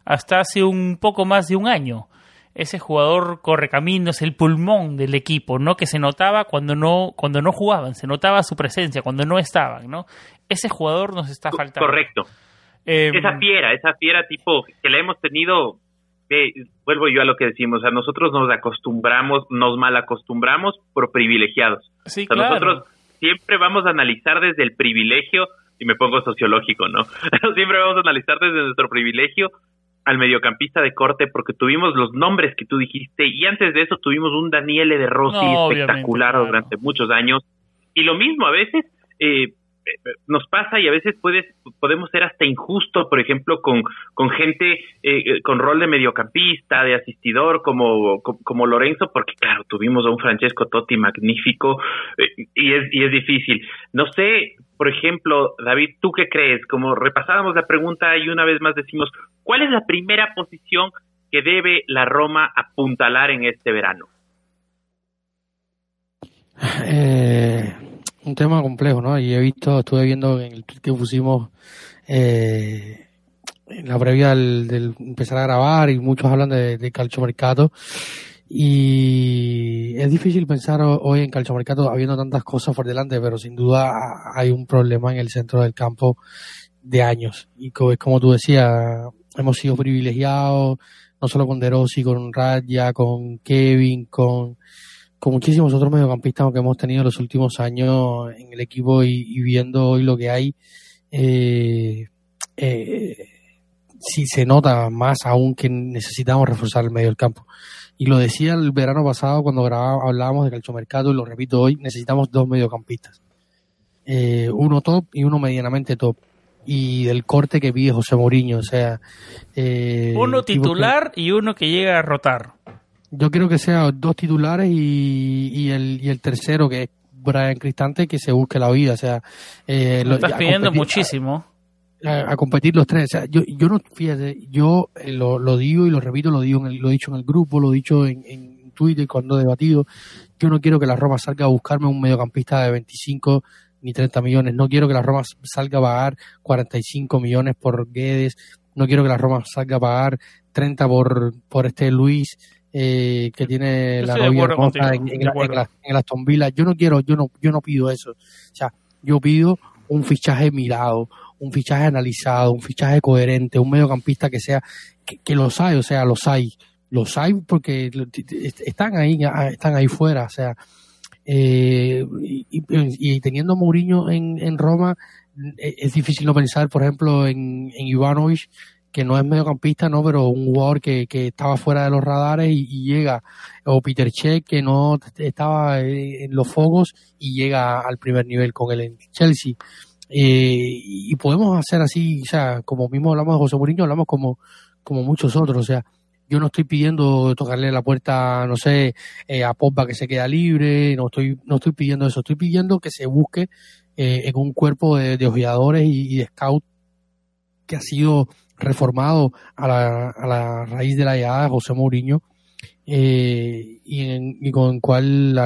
hasta hace un poco más de un año. Ese jugador corre caminos, el pulmón del equipo, ¿no? Que se notaba cuando no, cuando no jugaban, se notaba su presencia, cuando no estaban, ¿no? Ese jugador nos está faltando. Correcto. esa fiera, esa fiera tipo que la hemos tenido vuelvo yo a lo que decimos, a nosotros nos acostumbramos, nos mal acostumbramos por privilegiados. Sí, Nosotros siempre vamos a analizar desde el privilegio, y me pongo sociológico, ¿no? siempre vamos a analizar desde nuestro privilegio al mediocampista de corte porque tuvimos los nombres que tú dijiste y antes de eso tuvimos un Daniele de Rossi espectacular durante muchos años. Y lo mismo a veces eh, nos pasa y a veces puedes, podemos ser hasta injusto, por ejemplo, con, con gente eh, con rol de mediocampista, de asistidor, como, como, Lorenzo, porque claro, tuvimos a un Francesco Totti magnífico eh, y, es, y es difícil. No sé, por ejemplo, David, ¿tú qué crees? Como repasábamos la pregunta y una vez más decimos, ¿cuál es la primera posición que debe la Roma apuntalar en este verano? Eh un tema complejo, ¿no? Y he visto, estuve viendo en el tweet que pusimos eh, en la previa del, empezar a grabar y muchos hablan de, de calciomercato y es difícil pensar hoy en calciomercato habiendo tantas cosas por delante, pero sin duda hay un problema en el centro del campo de años y como, como tú decías, hemos sido privilegiados no solo con Derosi, con Raya, con Kevin, con con muchísimos otros mediocampistas que hemos tenido en los últimos años en el equipo y, viendo hoy lo que hay, eh, eh, sí se nota más aún que necesitamos reforzar el medio del campo. Y lo decía el verano pasado cuando grababa, hablábamos de calchomercado y lo repito hoy, necesitamos dos mediocampistas. Eh, uno top y uno medianamente top. Y del corte que pide José Mourinho, o sea... Eh, uno titular y uno que llega a rotar. Yo quiero que sea dos titulares y, y, el, y el tercero, que es Brian Cristante, que se busque la vida. O sea, eh, lo, estás pidiendo muchísimo. A, competir los tres. O sea, yo, yo no, fíjate, yo eh, lo, lo digo y lo repito, lo digo en lo he dicho en el grupo, lo he dicho en, en Twitter cuando he debatido. Yo no quiero que la Roma salga a buscarme un mediocampista de 25 ni 30 millones. No quiero que la Roma salga a pagar 45 millones por Guedes. No quiero que la Roma salga a pagar 30 por, por este Luis eh, que tiene la novia en, en, la, en, Aston Villa. Yo no quiero, yo no, yo no pido eso. O sea, yo pido un fichaje mirado, un fichaje analizado, un fichaje coherente, un mediocampista que sea, que, los hay, o sea, los hay, los hay porque están ahí, están ahí fuera, o sea, eh, y, y, teniendo a Mourinho en, en Roma, es difícil no pensar, por ejemplo, en, en Ivanovic, que no es mediocampista, no, pero un jugador que, que estaba fuera de los radares y, llega, o Peter Check, que no estaba en los focos y llega al primer nivel con en Chelsea. Eh, y podemos hacer así, o sea, como mismo hablamos de José Mourinho, hablamos como, como muchos otros, o sea, yo no estoy pidiendo tocarle la puerta, no sé, eh, a Pogba que se queda libre, no estoy, no estoy pidiendo eso, estoy pidiendo que se busque eh, en un cuerpo de, de ojeadores y, y de scout que ha sido reformado a la, a la raíz de la llegada de José Mourinho eh, y, con el cual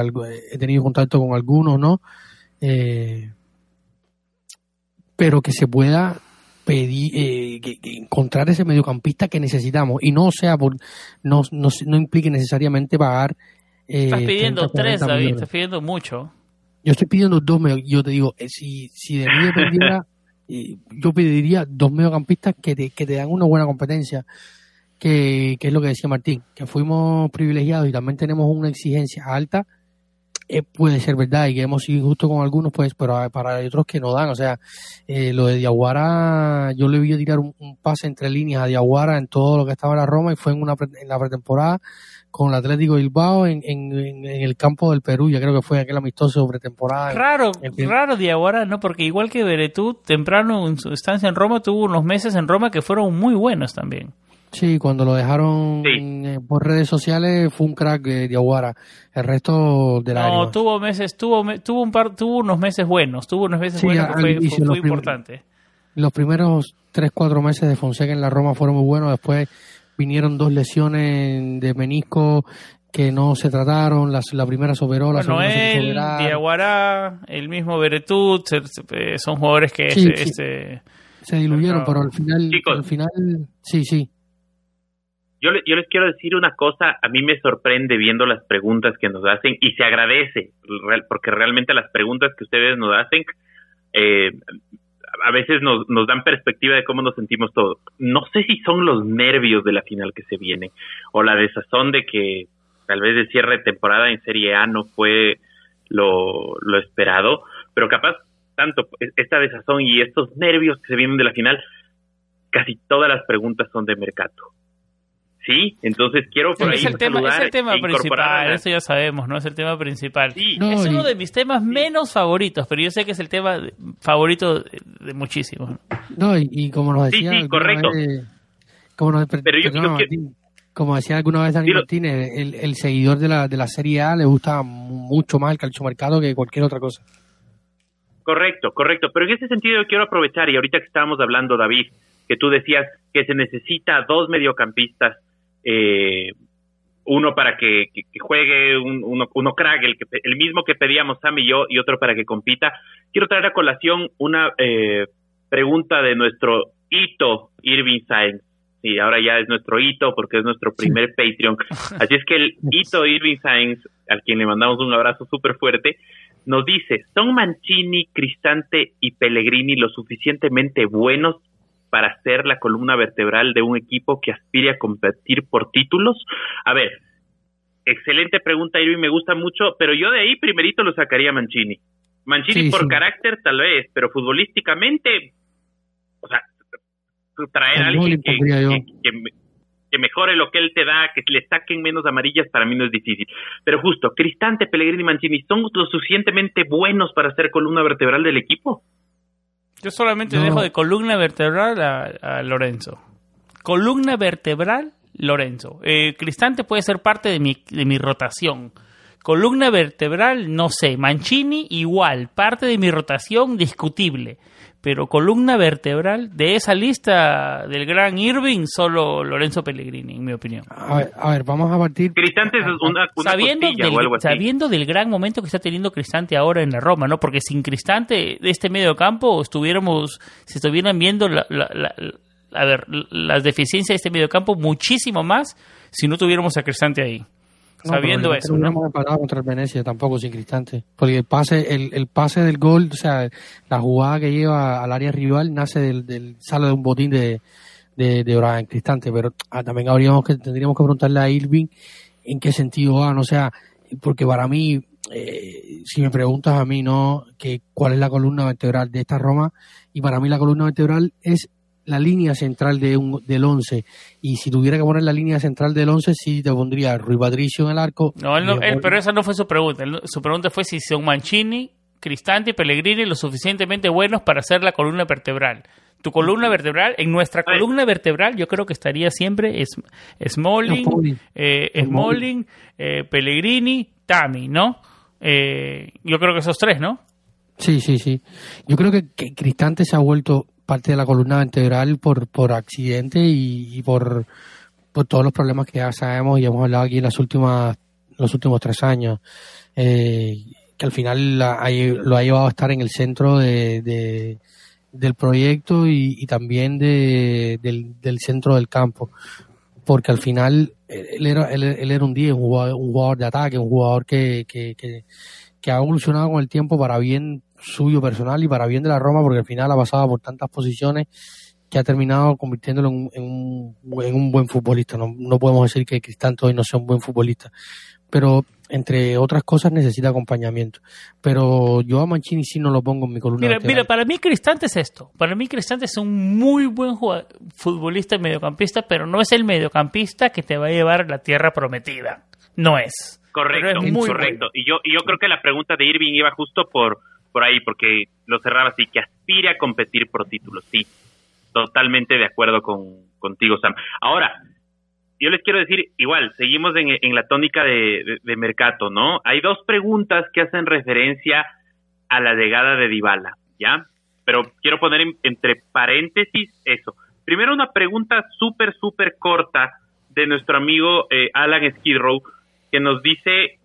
he tenido contacto con algunos, ¿no? Eh, pero que se pueda pedir, eh, que, encontrar ese mediocampista que necesitamos y no sea por, no, no, no implique necesariamente pagar. estás pidiendo tres, David, estás pidiendo mucho. Yo estoy pidiendo dos, yo te digo, si, si de mí dependiera yo pediría dos mediocampistas que te, que te dan una buena competencia, que, que, es lo que decía Martín, que fuimos privilegiados y también tenemos una exigencia alta, eh, puede ser verdad y que hemos sido injustos con algunos, pues, pero para otros que no dan. O sea, eh, lo de Diaguara, yo le vi tirar un, pase entre líneas a Diaguara en todo lo que estaba en la Roma y fue en, una, en la pretemporada con el Atlético Bilbao en, en, el campo del Perú, ya creo que fue aquel amistoso pretemporada. Raro, raro Diaguara, ¿no? Porque igual que Beretú, temprano en su estancia en Roma, tuvo unos meses en Roma que fueron muy buenos también. Sí, cuando lo dejaron eh, por redes sociales fue un crack de Diaguara. El resto de la No, tuvo meses, tuvo, tuvo un par, tuvo unos meses buenos, tuvo unos meses buenos que fue, muy importante. Los primeros tres, cuatro meses de Fonseca en la Roma fueron muy buenos, después vinieron dos lesiones de menisco que no se trataron, la, la primera soberó, la bueno, segunda él, Diaguará, el mismo Beretut, son jugadores que Sí, este, sí. este- se diluyeron, pero al final, Chicos. al final, sí, sí. Yo, le- yo les quiero decir una cosa, a mí me sorprende viendo las preguntas que nos hacen y se agradece, porque realmente las preguntas que ustedes nos hacen eh, a veces nos, nos dan perspectiva de cómo nos sentimos todos. No sé si son los nervios de la final que se viene o la desazón de que tal vez el cierre de temporada en Serie A no fue lo, lo esperado, pero capaz tanto esta desazón y estos nervios que se vienen de la final, casi todas las preguntas son de mercado. Sí, entonces quiero por ahí es, el tema, es saludar el tema e principal, a eso ya sabemos, ¿no? Es el tema principal. Sí, No, es uno de mis temas menos favoritos, pero yo sé que es el tema favorito de, de muchísimos. ¿no? No, y, y como nos Sí, decía. sí, alguna correcto. vez- como, nos, Pero yo- yo quiero- Martín, como decía alguna vez Dani. Martínez, el, el seguidor de la, de la Serie A le gusta mucho más el calchomercado que cualquier otra cosa. Correcto, correcto. Pero en ese sentido yo quiero aprovechar, y ahorita que estábamos hablando, David, que tú decías que se necesita dos mediocampistas, eh, uno para que, que- que juegue, un- uno, uno crack, el, que, el mismo que pedíamos Sam y yo, y otro para que compita. Quiero traer a colación una eh, pregunta de nuestro hito Irving Sainz. Sí, ahora ya es nuestro hito porque es nuestro primer Patreon. Así es que el hito Irving Sainz, al quien le mandamos un abrazo súper fuerte, nos dice, ¿son Mancini, Cristante y Pellegrini lo suficientemente buenos para ser la columna vertebral de un equipo que aspire a competir por títulos? A ver, excelente pregunta, Irving, me gusta mucho, pero yo de ahí primerito lo sacaría Mancini. Mancini Sí, por sí. carácter tal vez, pero futbolísticamente, o sea, traer a alguien que, que mejore lo que él te da, que le saquen menos amarillas, para mí no es difícil. Pero justo, Cristante, Pellegrini y Mancini, ¿son lo suficientemente buenos para ser columna vertebral del equipo? Yo solamente No. dejo de columna vertebral a, a Lorenzo. Columna vertebral, Lorenzo. Eh, Cristante puede ser parte de mi, de mi rotación. Columna vertebral, no sé. Mancini, igual. Parte de mi rotación, discutible. Pero columna vertebral de esa lista del gran Irving, solo Lorenzo Pellegrini, en mi opinión. A ver, a ver, vamos a partir. Cristante es una, una sabiendo, costilla o algo del, así. sabiendo del gran momento que está teniendo Cristante ahora en la Roma, ¿no? Porque sin Cristante de este medio campo estuviéramos, se estuvieran viendo la, la- la- la- a ver, las deficiencias de este medio campo muchísimo más si no tuviéramos a Cristante ahí. No, sabiendo eso, ¿no? Hemos empatado contra el Venecia tampoco sin Cristante. Porque el pase, el, el pase del gol, o sea, la jugada que lleva al área rival nace del, del sale de un botín de, de, de Brian Cristante. Pero ah, también habríamos que, tendríamos que preguntarle a Irving en qué sentido van. O sea, porque para mí, eh, si me preguntas a mí, ¿no? que cuál es la columna vertebral de esta Roma, y para mí la columna vertebral es la línea central de un, del 11. Y si tuviera que poner la línea central del 11, sí te pondría a Rui Patricio en el arco. No, él no- pero esa no fue su pregunta. Su pregunta fue si son Mancini, Cristante y Pellegrini lo suficientemente buenos para hacer la columna vertebral. Tu columna vertebral, en nuestra columna vertebral, yo creo que estaría siempre es, Smalling, No, eh, Smalling. Smalling, eh, Pellegrini, Tami, ¿no? Eh, yo creo que esos tres, ¿no? Sí, sí, sí. Yo creo que, que Cristante se ha vuelto parte de la columna vertebral por, por accidente y, por, por todos los problemas que ya sabemos y hemos hablado aquí en las últimas, los últimos tres años. Eh, que al final la- lo ha llevado a estar en el centro de, de- del proyecto y, también de, del, centro del campo. Porque al final él era, él, él era un día un jugador, un jugador de ataque, un jugador que, que, que, que ha evolucionado con el tiempo para bien suyo personal y para bien de la Roma, porque al final ha pasado por tantas posiciones que ha terminado convirtiéndolo en, en un, en un buen futbolista. No, no podemos decir que Cristante hoy no sea un buen futbolista, pero entre otras cosas necesita acompañamiento. Pero yo a Mancini sí no lo pongo en mi columna. Mira, mira, para mí Cristante es esto. Para mí Cristante es un muy buen jugad- futbolista y mediocampista, pero no es el mediocampista que te va a llevar a la tierra prometida. No es. Correcto, es muy correcto. bueno. Y yo, y yo creo que la pregunta de Irving iba justo por, por ahí, porque lo cerraba así, que aspire a competir por títulos. Sí, totalmente de acuerdo con, contigo, Sam. Ahora, yo les quiero decir, igual, seguimos en, la tónica de, de, Mercato, ¿no? Hay dos preguntas que hacen referencia a la llegada de Dybala, ¿ya? Pero quiero poner en- entre paréntesis eso. Primero una pregunta súper, súper corta de nuestro amigo eh, Alan Skidrow, que nos dice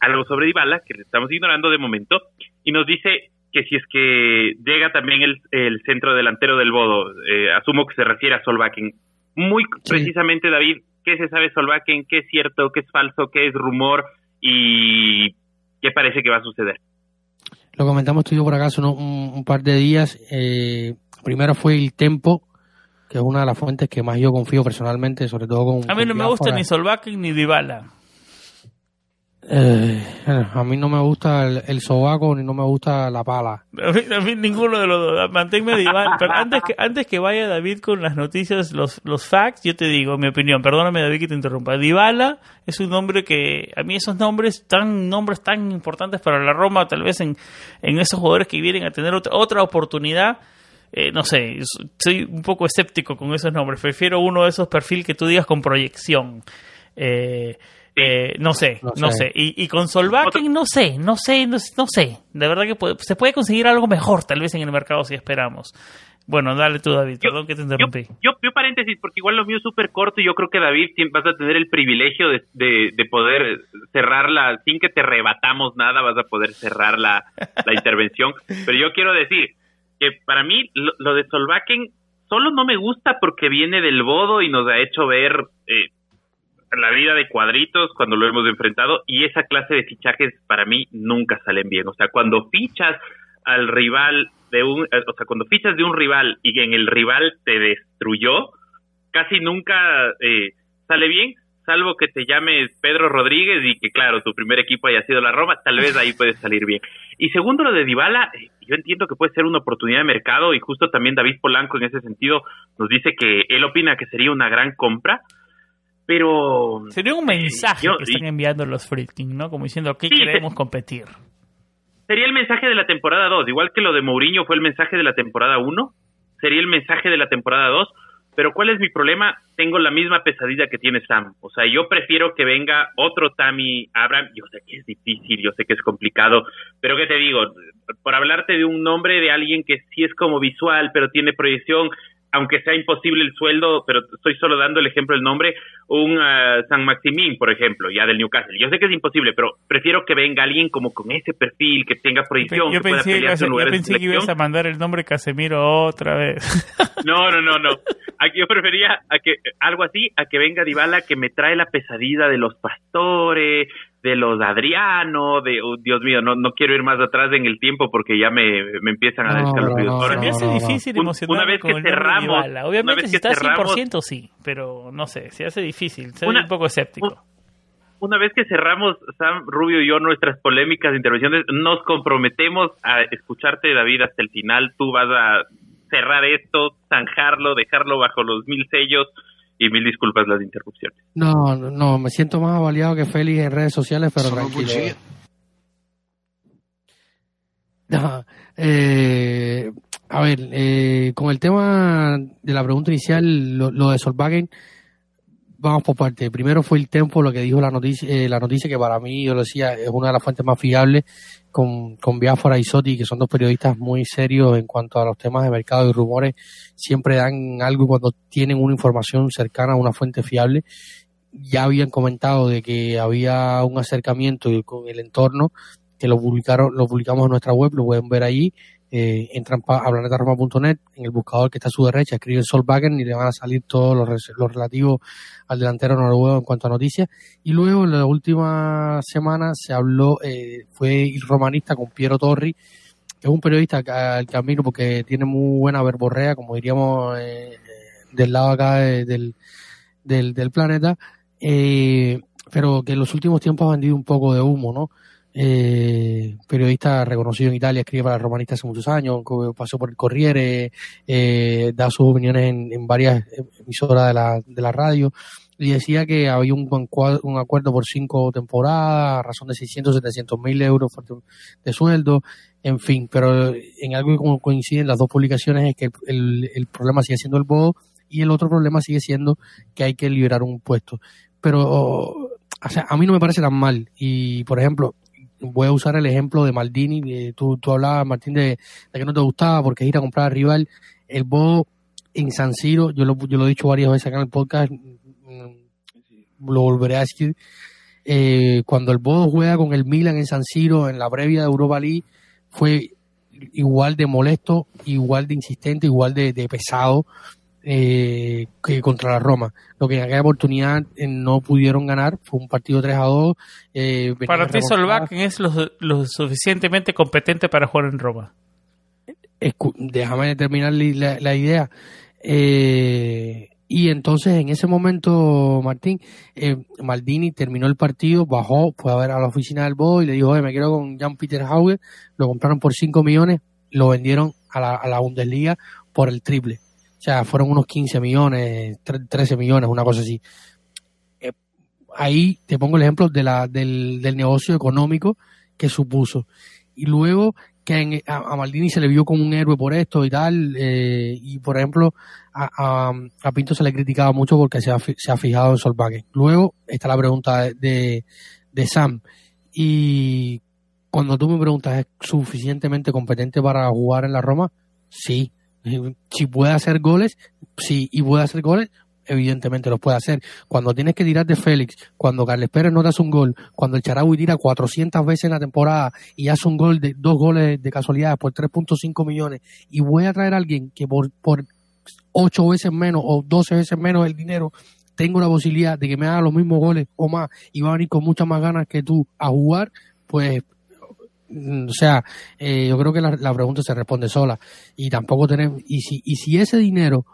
algo sobre Dybala, que estamos ignorando de momento, y nos dice que si es que llega también el, centro delantero del Bodo, eh, asumo que se refiere a Solbakken. Muy precisamente, David, ¿qué se sabe Solbakken? ¿Qué es cierto? ¿Qué es falso? ¿Qué es rumor? ¿Y qué parece que va a suceder? Lo comentamos tú y yo por acá hace un, par de días. Eh, primero fue el Tempo, que es una de las fuentes que más yo confío personalmente, sobre todo con... A mí no me gusta ni Solbakken ni Dybala. Eh, a mí no me gusta el, sobaco ni no me gusta la pala. A mí, ninguno de los dos. Manténme Dybala. Pero antes que, antes que vaya David con las noticias, los, los facts, yo te digo mi opinión. Perdóname David que te interrumpa. Dybala es un nombre que, a mí esos nombres, tan nombres tan importantes para la Roma, tal vez en, en esos jugadores que vienen a tener otra, otra oportunidad, eh, no sé, soy un poco escéptico con esos nombres. Prefiero uno de esos perfiles que tú digas con proyección. Eh, eh, no sé, no, sé. Y, con Solvaken no sé, no sé, no, sé. De verdad que se puede conseguir algo mejor tal vez en el mercado si esperamos. Bueno, dale tú, David, perdón que te interrumpí. Yo, yo, paréntesis, porque igual lo mío es súper corto y yo creo que, David, vas a tener el privilegio de, de, poder cerrarla sin que te rebatamos nada, vas a poder cerrar la, la intervención. Pero yo quiero decir que para mí lo, de Solvaken solo no me gusta porque viene del bodo y nos ha hecho ver eh, la vida de cuadritos cuando lo hemos enfrentado y esa clase de fichajes para mí nunca salen bien. O sea, cuando fichas al rival de un, eh, o sea, cuando fichas de un rival y en el rival te destruyó, casi nunca eh, sale bien, salvo que te llames Pedro Rodríguez y que claro, tu primer equipo haya sido la Roma, tal vez ahí puede salir bien. Y segundo lo de Dybala, eh, yo entiendo que puede ser una oportunidad de mercado y justo también David Polanco en ese sentido nos dice que él opina que sería una gran compra pero... Sería un mensaje que están enviando los freaking, ¿no? Como diciendo, aquí queremos competir. Sería el mensaje de la temporada 2, igual que lo de Mourinho fue el mensaje de la temporada 1, sería el mensaje de la temporada 2, pero ¿cuál es mi problema? Tengo la misma pesadilla que tiene Sam. O sea, yo prefiero que venga otro Tammy Abraham. Yo sé que es difícil, yo sé que es complicado, pero ¿qué te digo? Por hablarte de un nombre de alguien que sí es como visual, pero tiene proyección, aunque sea imposible el sueldo, pero estoy solo dando el ejemplo del nombre, un uh, San Maximín, por ejemplo, ya del Newcastle. Yo sé que es imposible, pero prefiero que venga alguien como con ese perfil, que tenga proyección. Yo, pensé, que ibas a mandar el nombre Casemiro otra vez. No, no, no, no. Aquí yo prefería a que algo así, a que venga Dybala que me trae la pesadilla de los pastores, de los Adriano, de, oh, Dios mío, no, no quiero ir más atrás en el tiempo porque ya me, me empiezan a no, Ahora me hace difícil emocionarme una vez que cerramos, Obviamente si está 100% sí, pero no sé, se hace difícil, soy un poco escéptico. Una vez que cerramos, Sam Rubio y yo, nuestras polémicas intervenciones, nos comprometemos a escucharte, David, hasta el final. Tú vas a cerrar esto, zanjarlo, dejarlo bajo los mil sellos y mil disculpas las interrupciones. No, no, me siento más avaliado que Félix en redes sociales, pero tranquilo. eh, a ver, eh, con el tema de la pregunta inicial, lo, lo de Solvagen, vamos por parte. Primero fue el Tempo lo que dijo la noticia, eh, la noticia que para mí, yo lo decía, es una de las fuentes más fiables con, con Biafora y Soti, que son dos periodistas muy serios en cuanto a los temas de mercado y rumores. Siempre dan algo cuando tienen una información cercana a una fuente fiable. Ya habían comentado de que había un acercamiento con el entorno, que lo publicaron, lo publicamos en nuestra web, lo pueden ver ahí eh, entran a planetaroma.net, en el buscador que está a su derecha, escriben Solvagen y le van a salir todo lo, lo relativo al delantero noruego en cuanto a noticias. Y luego en la última semana se habló, eh, fue el romanista con Piero Torri, que es un periodista al camino porque tiene muy buena verborrea, como diríamos eh, del lado acá del, del, del planeta, eh, pero que en los últimos tiempos ha vendido un poco de humo, ¿no? Eh, periodista reconocido en Italia, escribe para Romanista hace muchos años, pasó por el Corriere, eh, da sus opiniones en, varias emisoras de la, de la radio, y decía que había un, un acuerdo por cinco temporadas, a razón de 600, 700 mil euros de sueldo, en fin, pero en algo que coinciden las dos publicaciones es que el, problema sigue siendo el bodo y el otro problema sigue siendo que hay que liberar un puesto. Pero, a mí no me parece tan mal. Y, por ejemplo, voy a usar el ejemplo de Maldini. tú, tú hablabas, Martín, de, que no te gustaba porque ir a comprar a rival. El Bodo en San Siro, yo lo, yo lo he dicho varias veces acá en el podcast, mm, lo volveré a decir, eh, cuando el Bodo juega con el Milan en San Siro en la previa de Europa League, fue igual de molesto, igual de insistente, igual de, pesado eh, que contra la Roma. Lo que en aquella oportunidad eh, no pudieron ganar fue un partido 3 a 2. Eh, para ti, Solbakken es lo, suficientemente competente para jugar en Roma. déjame terminar la, la idea. Eh, y entonces en ese momento, Martín, eh, Maldini terminó el partido, bajó, fue a ver a la oficina del Bodo y le dijo, oye, me quiero con Jan Peter Hauger, lo compraron por 5 millones, lo vendieron a la, a la Bundesliga por el triple. O sea, fueron unos 15 millones, 13 millones, una cosa así. Eh, ahí te pongo el ejemplo de la, del, del negocio económico que supuso. Y luego que a, Maldini se le vio como un héroe por esto y tal, eh, y por ejemplo, a, Pinto se le criticaba mucho porque se ha, se ha fijado en Solvagen. Luego está la pregunta de, de, Sam, y cuando tú me preguntas, ¿es suficientemente competente para jugar en la Roma? Sí. Si puede hacer goles, sí, y puede hacer goles, evidentemente los puede hacer. Cuando tienes que tirar de Félix, cuando Carles Pérez no te hace un gol, cuando el Charaui tira 400 veces en la temporada y hace un gol de dos goles de casualidad por 3.5 millones y voy a traer a alguien que por, por 8 veces menos o 12 veces menos el dinero tengo la posibilidad de que me haga los mismos goles o más y va a venir con muchas más ganas que tú a jugar, pues o sea, eh, yo creo que la, pregunta se responde sola y tampoco tenemos y si y si ese dinero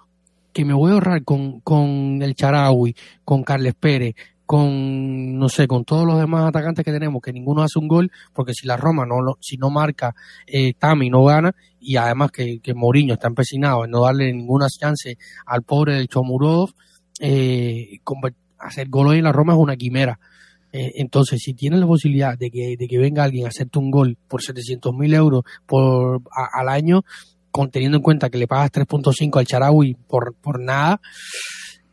que me voy a ahorrar con, con el Charaui, con Carles Pérez, con no sé, con todos los demás atacantes que tenemos, que ninguno hace un gol, porque si la Roma no si no marca, eh, Tami no gana, y además que, que Mourinho está empecinado en no darle ninguna chance al pobre del Chomurodov, eh, hacer gol hoy en la Roma es una quimera. Eh, entonces, si tienes la posibilidad de que, de que venga alguien a hacerte un gol por 700 mil euros por, al año, teniendo en cuenta que le pagas 3.5 al Charaui por, por nada,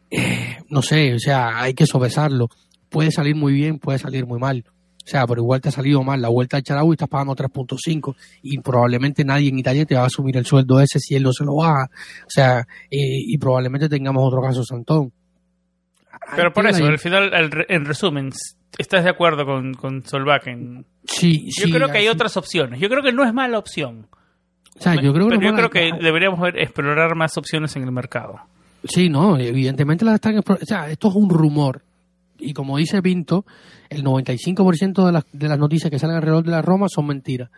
eh, no sé, o sea, hay que sopesarlo. Puede salir muy bien, puede salir muy mal. O sea, pero igual te ha salido mal la vuelta al Charaui, estás pagando 3.5 y probablemente nadie en Italia te va a asumir el sueldo ese si él no se lo baja. O sea, eh, y probablemente tengamos otro caso Santón. Pero por eso, al final, en resumen, ¿estás de acuerdo con, con Solbakken? Sí, Yo creo que hay otras opciones. Yo creo que no es mala opción yo creo que, yo creo que deberíamos explorar más opciones en el mercado. Sí, no, evidentemente las están O sea, esto es un rumor. Y como dice Pinto, el 95% de las, de las noticias que salen alrededor de la Roma son mentiras.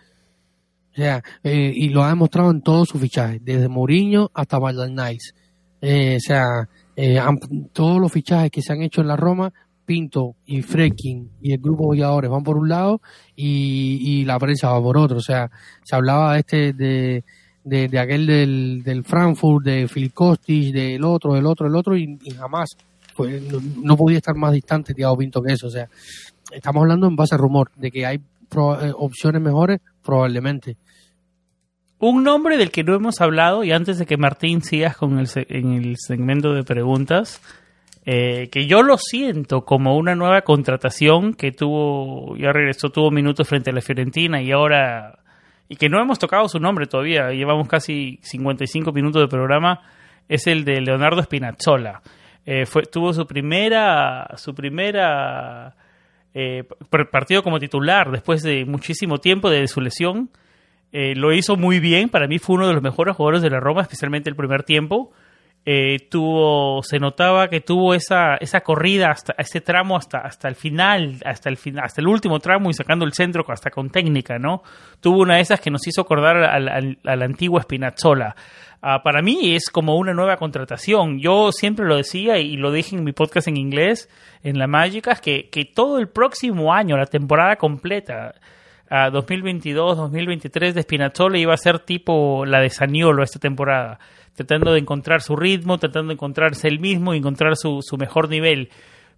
O sea, eh, y lo ha demostrado en todos sus fichajes, desde Mourinho hasta Valdan Nice. Eh, o sea, eh, todos los fichajes que se han hecho en la Roma Pinto y Freking y el grupo de jugadores van por un lado y, la prensa va por otro. O sea, se hablaba de este de, de, aquel del, del, Frankfurt, de Phil Kostic, del otro, del otro, del otro, y, jamás pues, no, podía estar más distante Tiago Pinto que eso. O sea, estamos hablando en base a rumor de que hay eh, opciones mejores, probablemente. Un nombre del que no hemos hablado, y antes de que Martín sigas con el, en el segmento de preguntas, eh, que yo lo siento como una nueva contratación que tuvo, ya regresó, tuvo minutos frente a la Fiorentina y ahora, y que no hemos tocado su nombre todavía, llevamos casi 55 minutos de programa, es el de Leonardo Spinazzola. Eh, fue, tuvo su primera, su primera eh, partido como titular después de muchísimo tiempo de su lesión. Lo hizo muy bien, para mí fue uno de los mejores jugadores de la Roma, especialmente el primer tiempo eh, tuvo, se notaba que tuvo esa, esa corrida hasta ese tramo hasta, hasta el final, hasta el final, hasta el último tramo y sacando el centro hasta con técnica, ¿no? Tuvo una de esas que nos hizo acordar a la antigua Spinazzola. Ah, para mí es como una nueva contratación. Yo siempre lo decía y lo dije en mi podcast en inglés, en La Mágica, que, que todo el próximo año, la temporada completa, a 2022-2023 de Spinazzola iba a ser tipo la de Saniolo esta temporada tratando de encontrar su ritmo, tratando de encontrarse él mismo y encontrar su, su mejor nivel.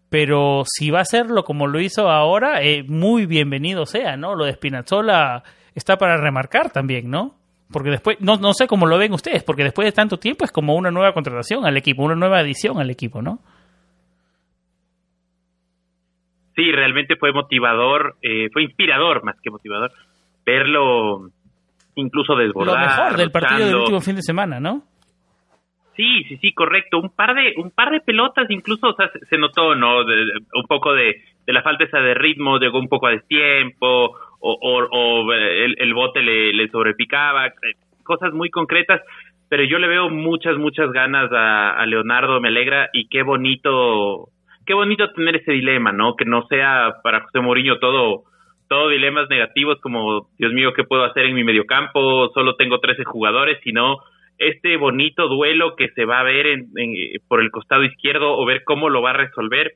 Pero si va a hacerlo como lo hizo ahora, eh, muy bienvenido sea, ¿no? Lo de Spinazzola está para remarcar también, ¿no? Porque después, no, no sé cómo lo ven ustedes, porque después de tanto tiempo es como una nueva contratación al equipo, una nueva adición al equipo, ¿no? Sí, realmente fue motivador, eh, fue inspirador más que motivador, verlo incluso desbordar. Lo mejor del partido del último fin de semana, ¿no? Sí, sí, sí, correcto. Un par de, un par de pelotas, incluso, o sea, se, notó, ¿no? un poco de, de la falta esa de ritmo, llegó un poco a destiempo, o, o, el, el, bote le, le sobrepicaba, eh, cosas muy concretas, pero yo le veo muchas, muchas ganas a, a Leonardo, me alegra, y qué bonito, qué bonito tener ese dilema, ¿no? Que no sea para José Mourinho todo, todo dilemas negativos como, Dios mío, ¿qué puedo hacer en mi mediocampo? Solo tengo 13 jugadores, sino este bonito duelo que se va a ver en, por el costado izquierdo o ver cómo lo va a resolver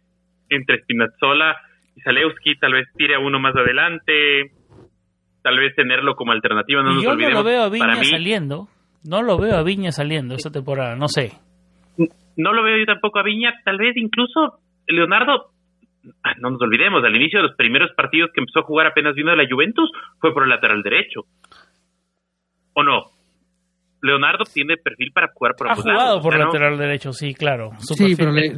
entre Spinazzola y Zalewski, tal vez tire a uno más adelante, tal vez tenerlo como alternativa, no yo no lo veo a Viña saliendo, no lo veo a Viña saliendo esta temporada, no sé. No lo veo yo tampoco a Viña, tal vez incluso Leonardo, ah, no nos olvidemos, al inicio de los primeros partidos que empezó a jugar apenas vino de la Juventus, fue por el lateral derecho. ¿O no? Leonardo tiene perfil para jugar por Ha jugado por lateral derecho, sí, claro. Sí, pero le,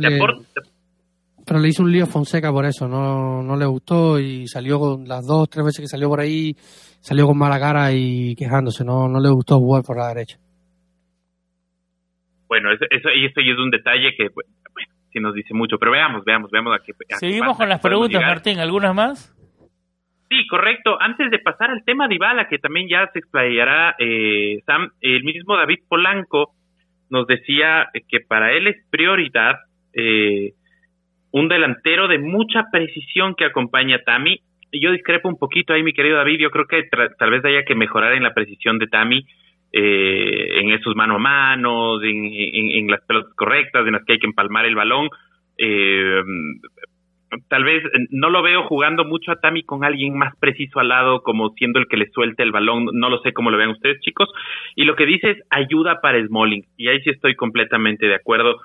pero le hizo un lío a Fonseca por eso, no, no le gustó y salió con las dos, tres veces que salió por ahí, salió con mala cara y quejándose, no, no le gustó jugar por la derecha. Bueno, eso, eso, y es un detalle que, bueno, sí nos dice mucho, pero veamos, veamos, veamos a qué. Seguimos con las preguntas, Martín, ¿algunas más? Sí, correcto. Antes de pasar al tema de Ibala, que también ya se explayará, eh, Sam, el mismo David Polanco nos decía que para él es prioridad eh, un delantero de mucha precisión que acompaña a Tami. Yo discrepo un poquito ahí, mi querido David. Yo creo que tal vez haya que mejorar en la precisión de Tami, eh, en esos mano a mano, en, las pelotas correctas, en las que hay que empalmar el balón. Eh, tal vez no lo veo jugando mucho a Tami con alguien más preciso al lado, como siendo el que le suelte el balón. No lo sé cómo lo vean ustedes, chicos. Y lo que dice es ayuda para Smalling. Y ahí sí estoy completamente de acuerdo.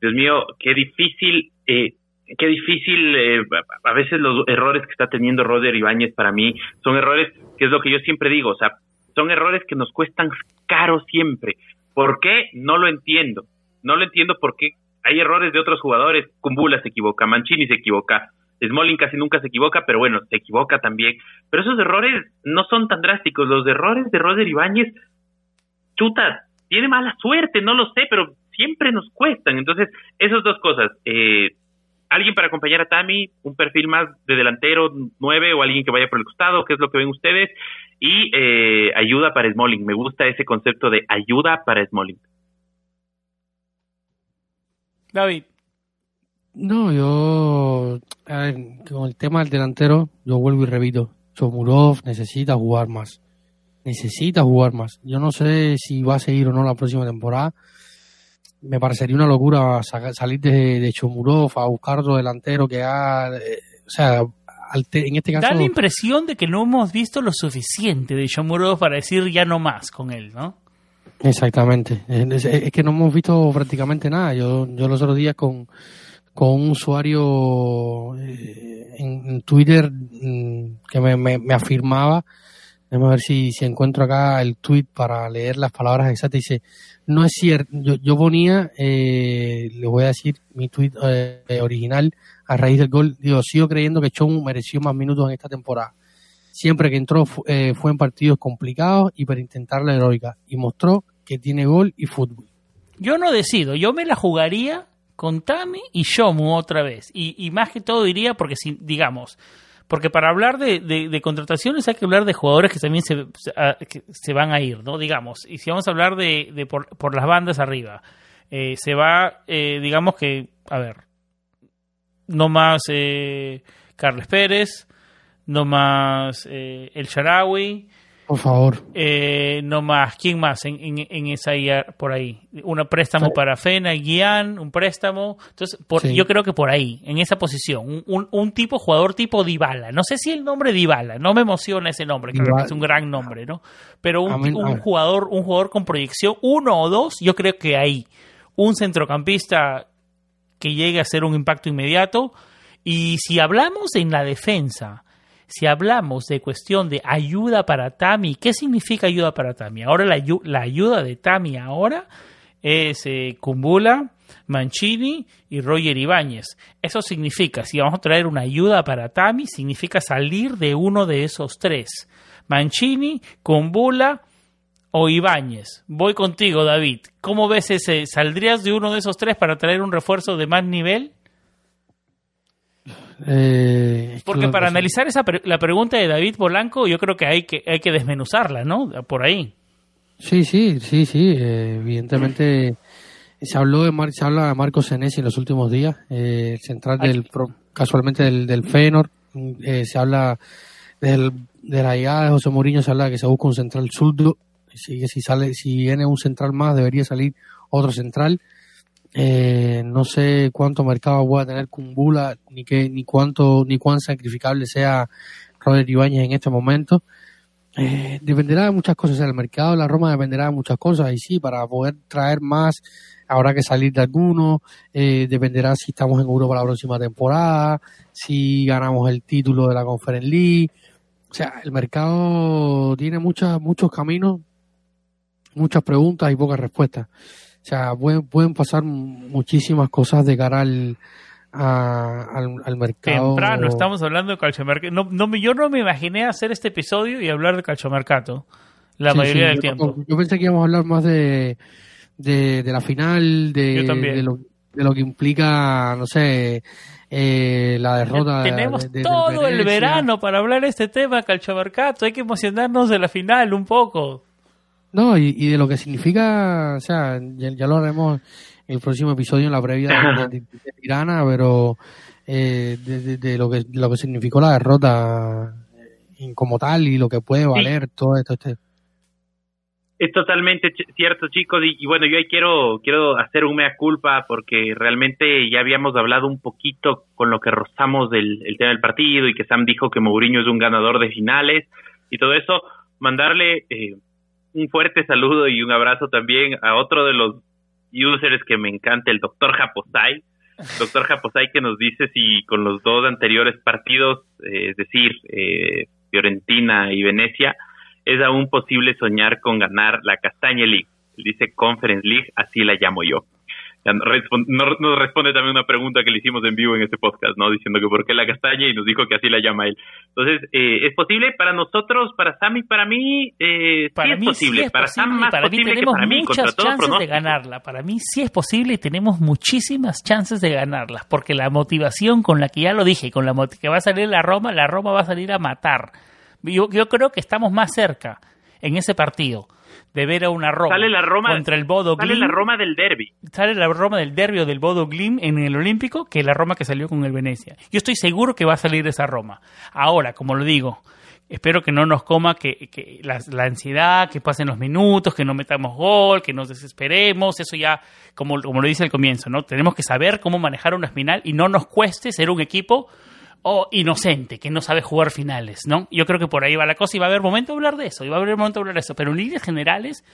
Dios mío, qué difícil, eh, qué difícil. Eh, a veces los errores que está teniendo Roger Ibáñez para mí son errores, que es lo que yo siempre digo, o sea, son errores que nos cuestan caro siempre. ¿Por qué? No lo entiendo. No lo entiendo por qué hay errores de otros jugadores. Kumbula se equivoca, Mancini se equivoca, Smolin casi nunca se equivoca, pero bueno, se equivoca también. Pero esos errores no son tan drásticos. Los errores de Roger Ibáñez, chuta, tiene mala suerte, no lo sé, pero siempre nos cuestan. Entonces, esas dos cosas. Eh, alguien para acompañar a Tami, un perfil más de delantero, nueve, o alguien que vaya por el costado, que es lo que ven ustedes. Y eh, ayuda para Smalling. Me gusta ese concepto de ayuda para Smalling. David. No, yo, con el tema del delantero, yo vuelvo y repito, Chomurov necesita jugar más. Necesita jugar más. Yo no sé si va a seguir o no la próxima temporada. Me parecería una locura salir de, de Chomurov a buscar otro delantero que ha, eh, o sea, en este caso... Da la impresión de que no hemos visto lo suficiente de Chomurov para decir ya no más con él, ¿no? Exactamente. Es, que no hemos visto prácticamente nada. Yo, yo los otros días con, con un usuario eh, en, Twitter mm, que me, me, afirmaba, déjame ver si, si encuentro acá el tweet para leer las palabras exactas. Dice, no es cierto, yo, yo ponía, eh, le voy a decir mi tweet eh, original a raíz del gol, digo, sigo creyendo que Chong mereció más minutos en esta temporada Siempre que entró eh, fue en partidos complicados y para intentar la heroica y mostró que tiene gol y fútbol. Yo no decido, yo me la jugaría con Tami y Shomu otra vez. Y, más que todo diría porque si, digamos, porque para hablar de, contrataciones hay que hablar de jugadores que también se, se, van a ir, ¿no? Digamos, y si vamos a hablar de, por, las bandas arriba, eh, se va, eh, digamos que, a ver, no más Carles Pérez, no más eh, el Sharawi. Por favor. Eh, no más, ¿quién más en, en, esa por ahí? Un préstamo para Fena, Guián, un préstamo. Entonces, por, yo creo que por ahí, en esa posición, un, un, tipo, jugador tipo Dybala. No sé si el nombre Dybala, no me emociona ese nombre, creo que es un gran nombre, ¿no? Pero un, un jugador, un jugador con proyección, uno o dos, yo creo que ahí. Un centrocampista que llegue a ser un impacto inmediato. Y si hablamos en la defensa, si hablamos de cuestión de ayuda para Tami, ¿qué significa ayuda para Tami? Ahora la, la ayuda de Tami ahora es eh, Kumbula, Mancini y Roger Ibáñez. Eso significa, si vamos a traer una ayuda para Tami, significa salir de uno de esos tres. Mancini, Kumbula, o Ibáñez? Voy contigo, David. ¿Cómo ves ese? ¿Saldrías de uno de esos tres para traer un refuerzo de más nivel? Eh, Porque para analizar esa la pregunta de David Polanco, yo creo que hay que hay que desmenuzarla, ¿no? Por ahí. Sí, sí, sí, sí. Eh, evidentemente se habló de Mar se habla de Marcos Senesi en los últimos días, eh, central del casualmente del, del Feyenoord. Eh, se habla del, de la llegada de José Mourinho, se habla de que se busca un central zurdo. Si, si sale, si viene un central más, debería salir otro central. Eh, no sé cuánto mercado a tener Kumbula, ni que, ni cuánto, ni cuán sacrificable sea Robert Ibáñez en este momento. Eh, dependerá de muchas cosas. El mercado de la Roma dependerá de muchas cosas. Y sí, para poder traer más, habrá que salir de alguno. Eh, dependerá si estamos en Europa la próxima temporada, si ganamos el título de la Conference League. O sea, el mercado tiene muchas, muchos caminos, muchas preguntas y pocas respuestas. O sea, pueden, pueden pasar muchísimas cosas de cara al, al, mercado. Temprano, estamos hablando de calciomercato. No, no, yo no me imaginé hacer este episodio y hablar de calciomercato la mayoría del tiempo. Yo pensé que íbamos a hablar más de, de, la final, de, de, lo, de lo que implica, no sé, eh, la derrota. Tenemos todo el verano para hablar de este tema, calciomercato. Hay que emocionarnos de la final un poco. No, y, de lo que significa, o sea, ya, lo haremos en el próximo episodio, en la previa de, Tirana, pero eh, de, lo que lo que significó la derrota eh, como tal y lo que puede valer todo esto. Este. Es totalmente cierto, chicos, y, bueno, yo ahí quiero, quiero hacer un mea culpa porque realmente ya habíamos hablado un poquito con lo que rozamos del el tema del partido y que Sam dijo que Mourinho es un ganador de finales y todo eso, mandarle... Eh, un fuerte saludo y un abrazo también a otro de los users que me encanta, el doctor Japosai. Doctor Japosai que nos dice si con los dos anteriores partidos, es decir, eh, Fiorentina y Venecia, es aún posible soñar con ganar la Castaña League. Dice Conference League, así la llamo yo nos responde también una pregunta que le hicimos en vivo en este podcast, ¿no? Diciendo que por qué la castaña y nos dijo que así la llama él. Entonces, eh, ¿es posible para nosotros, para Sam y para mí? Eh, para sí es posible. para Sam más para posible mí tenemos que para mí, muchas chances de ganarla. Para mí sí es posible y tenemos muchísimas chances de ganarla. Porque la motivación con la que ya lo dije, con la que va a salir la Roma, la Roma va a salir a matar. Yo, yo creo que estamos más cerca en ese partido de ver a una Roma, sale la Roma contra el Bodo Sale la Roma del derby. Sale la Roma del derby o del Bodo Glim en el Olímpico que la Roma que salió con el Venecia. Yo estoy seguro que va a salir esa Roma. Ahora, como lo digo, espero que no nos coma que, que la, la, ansiedad, que pasen los minutos, que no metamos gol, que nos desesperemos, eso ya, como, como lo dice al comienzo, ¿no? Tenemos que saber cómo manejar una final y no nos cueste ser un equipo o inocente, que no sabe jugar finales, ¿no? Yo creo que por ahí va la cosa y va a haber momento de hablar de eso, y va a haber momento de hablar de eso, pero en líneas generales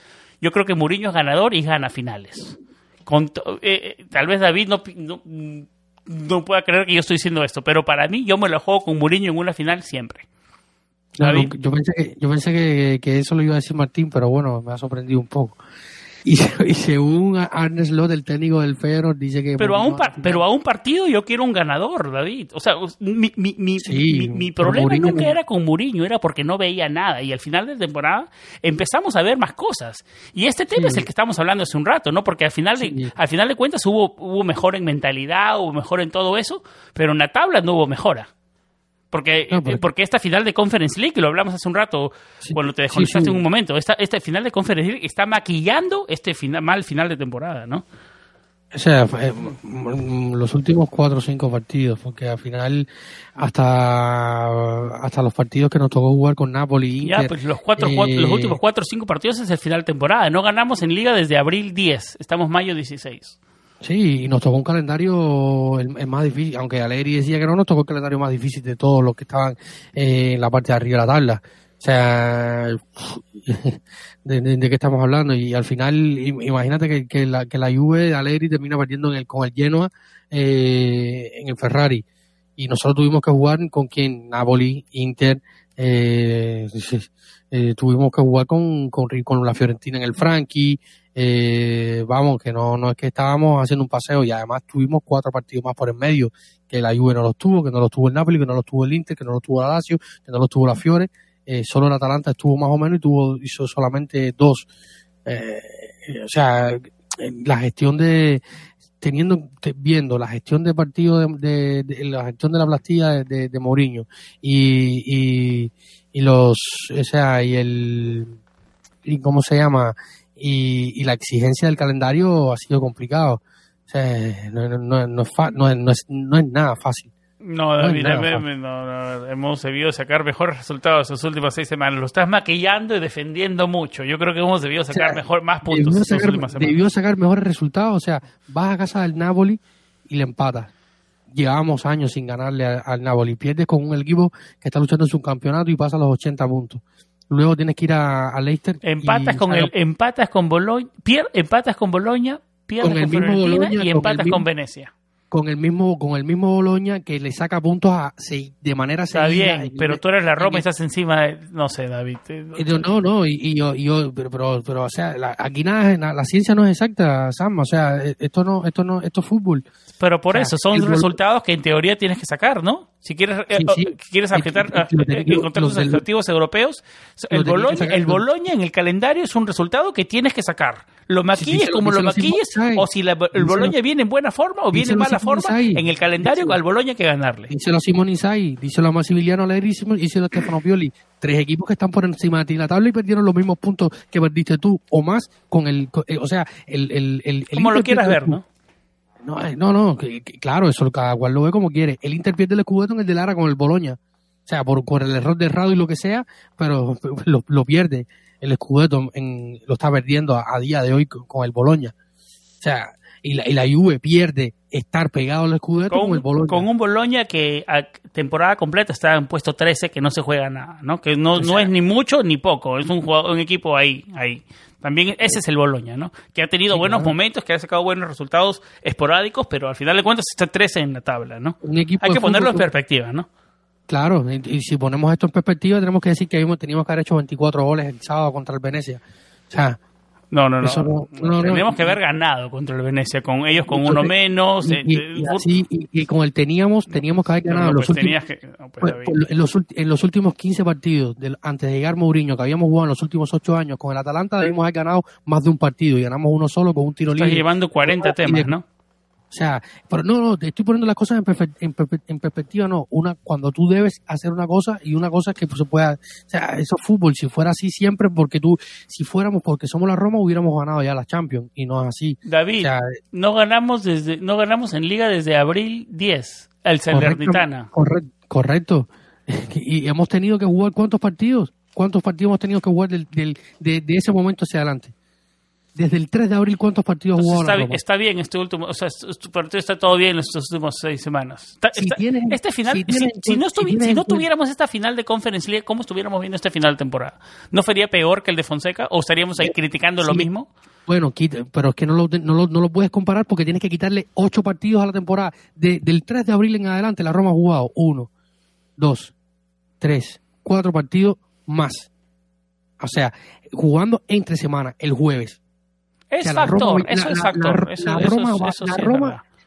yo creo que Mourinho es ganador y gana finales. Con eh, eh, tal vez David no, no, pueda creer que yo estoy diciendo esto, pero para mí yo me lo juego con Mourinho en una final siempre. yo pensé, que, yo pensé que, que, eso lo iba a decir Martín, pero bueno, me ha sorprendido un poco. Y, según Arne Slot, el técnico del Feyenoord, dice que... Pero a, un pero a un partido yo quiero un ganador, David. O sea, mi, mi, mi, mi problema nunca era con Mourinho, era porque no veía nada. Y al final de temporada empezamos a ver más cosas. Y este tema es el que estamos hablando hace un rato, ¿no? Porque al final de, al final de cuentas hubo, hubo mejor en mentalidad, hubo mejor en todo eso, pero en la tabla no hubo mejora. Porque, eh, porque esta final de Conference League, lo hablamos hace un rato, bueno, te desconectaste en un momento, esta, este final de Conference League está maquillando este final, mal final de temporada, ¿no? O sea, eh, los últimos cuatro o cinco partidos, porque al final hasta hasta los partidos que nos tocó jugar con Napoli. Inter, ya, pues los, cuatro, los eh, últimos cuatro o cinco partidos es el final de temporada. No ganamos en liga desde abril 10, estamos mayo 16. Sí, y nos tocó un calendario el, más difícil, aunque Alegri decía que no, nos tocó el calendario más difícil de todos los que estaban en la parte de arriba de la tabla. O sea, de, qué estamos hablando. Y al final, imagínate que, que, la, que la Juve de Alegri termina partiendo en el, con el Genoa eh, en el Ferrari. Y nosotros tuvimos que jugar con quien, Napoli, Inter, eh, eh, tuvimos que jugar con, con, con la Fiorentina en el Frankie, eh, vamos, que no, no es que estábamos haciendo un paseo y además tuvimos cuatro partidos más por en medio, que la Juve no los tuvo, que no los tuvo el Napoli, que no los tuvo el Inter, que no los tuvo la Lazio, que no los tuvo la Fiore eh, solo el Atalanta estuvo más o menos y tuvo hizo solamente dos. Eh, o sea, la gestión de teniendo viendo la gestión de partido de, la gestión de la plastilla de, de, Mourinho y, y, los o sea y el y cómo se llama y, la exigencia del calendario ha sido complicado. O sea, no, es, no, es, no es nada fácil no, David, hemos debido sacar mejores resultados las últimas seis semanas. Lo estás maquillando y defendiendo mucho. Yo creo que hemos debido sacar mejor, más puntos. Debió sacar, debió sacar mejores resultados. O sea, vas a casa del Napoli y le empatas. Llevamos años sin ganarle al, Napoli. Pierdes con un equipo que está luchando en su campeonato y pasa los 80 puntos. Luego tienes que ir a, Leicester. Empatas con el, empatas con Bologna, empatas con Bologna, pierdes con, el mismo Bologna, y empatas con Venecia con el mismo con el mismo Boloña que le saca puntos a, de manera Está bien, pero tú eres la Roma y estás encima de, no sé, David. No, no, y, yo, yo pero, pero, o sea, aquí nada, la ciencia no es exacta, Sam, o sea, esto no, esto no, esto es fútbol. Pero por eso, son resultados que en teoría tienes que sacar, ¿no? Si quieres, eh, quieres objetar, eh, encontrar los objetivos europeos, el Boloña, el Boloña en el calendario es un resultado que tienes que sacar. Lo maquilles como lo maquilles, o si el Boloña viene en buena forma o viene en mala forma, en el calendario al Boloña hay que ganarle. Díselo a Simón Isai, díselo a Massimiliano Allegri y díselo a Stefano Pioli. Tres equipos que están por encima de ti en la tabla y perdieron los mismos puntos que perdiste tú o más con el, eh, o sea, el, el, el, como lo quieras ver, ¿no? No, no, no claro, eso cada cual lo ve como quiere. Él Inter pierde el escudo en el de Lara con el Boloña. O sea, por, por el error de Rado y lo que sea, pero lo, lo pierde. El escudeto en, lo está perdiendo a, día de hoy con, el Boloña. O sea, y la, y la Juve pierde estar pegado al escudeto con, el Boloña. Con un Boloña que a temporada completa está en puesto 13, que no se juega nada, ¿no? Que no, no es ni mucho ni poco, es un, jugador, un equipo ahí, ahí. También ese es el Boloña, ¿no? Que ha tenido buenos momentos, que ha sacado buenos resultados esporádicos, pero al final de cuentas está 13 en la tabla, ¿no? Hay que ponerlo en perspectiva, ¿no? Claro, y, si ponemos esto en perspectiva, tenemos que decir que teníamos que haber hecho 24 goles el sábado contra el Venecia. O sea, no, no, no. Tenemos que haber ganado contra el Venecia, con ellos con uno menos. Y, eh, así, y, con el teníamos, teníamos que haber ganado. los pues últimos, pues, en, los, en, los, últimos 15 partidos, antes de llegar Mourinho, que habíamos jugado en los últimos 8 años con el Atalanta, debimos haber ganado más de un partido y ganamos uno solo con un tiro libre. Estás llevando 40 temas, ¿no? O sea, pero no, no, te estoy poniendo las cosas en, en, perspectiva, no. Una, cuando tú debes hacer una cosa y una cosa que se pueda, o sea, eso es fútbol. Si fuera así siempre, porque tú, si fuéramos porque somos la Roma, hubiéramos ganado ya la Champions y no es así. David, no ganamos desde, no ganamos en Liga desde abril 10, el Salernitana. Correcto, correcto. Y hemos tenido que jugar cuántos partidos, cuántos partidos hemos tenido que jugar del, del, de ese momento hacia adelante desde el 3 de abril, ¿cuántos partidos jugó está, está bien este último, o sea, este partido está todo bien en estos últimos seis semanas. este final, si, no, si no tuviéramos esta final de Conference League, ¿cómo estuviéramos viendo este final de temporada? ¿No sería peor que el de Fonseca? ¿O estaríamos ahí criticando lo mismo? Bueno, pero es que no lo, no, lo, puedes comparar porque tienes que quitarle ocho partidos a la temporada. del 3 de abril en adelante, la Roma ha jugado uno, dos, tres, cuatro partidos más. O sea, jugando entre semanas, el jueves es factor, eso es factor.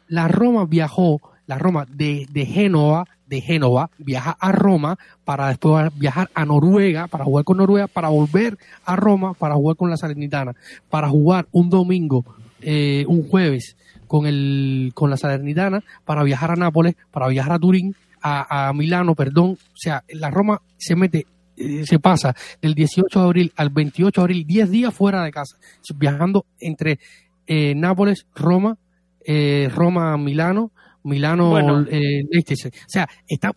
La Roma viajó, la Roma de, de Génova, de Génova, viaja a Roma para después viajar a Noruega, para jugar con Noruega, para volver a Roma, para jugar con la Salernitana, para jugar un domingo, eh, un jueves con el con la Salernitana, para viajar a Nápoles, para viajar a Turín, a, a Milano, perdón. O sea, la Roma se mete se pasa del 18 de abril al 28 de abril, 10 días fuera de casa, viajando entre eh, Nápoles, Roma, eh, Roma, Milano, Milano, eh, O sea, está,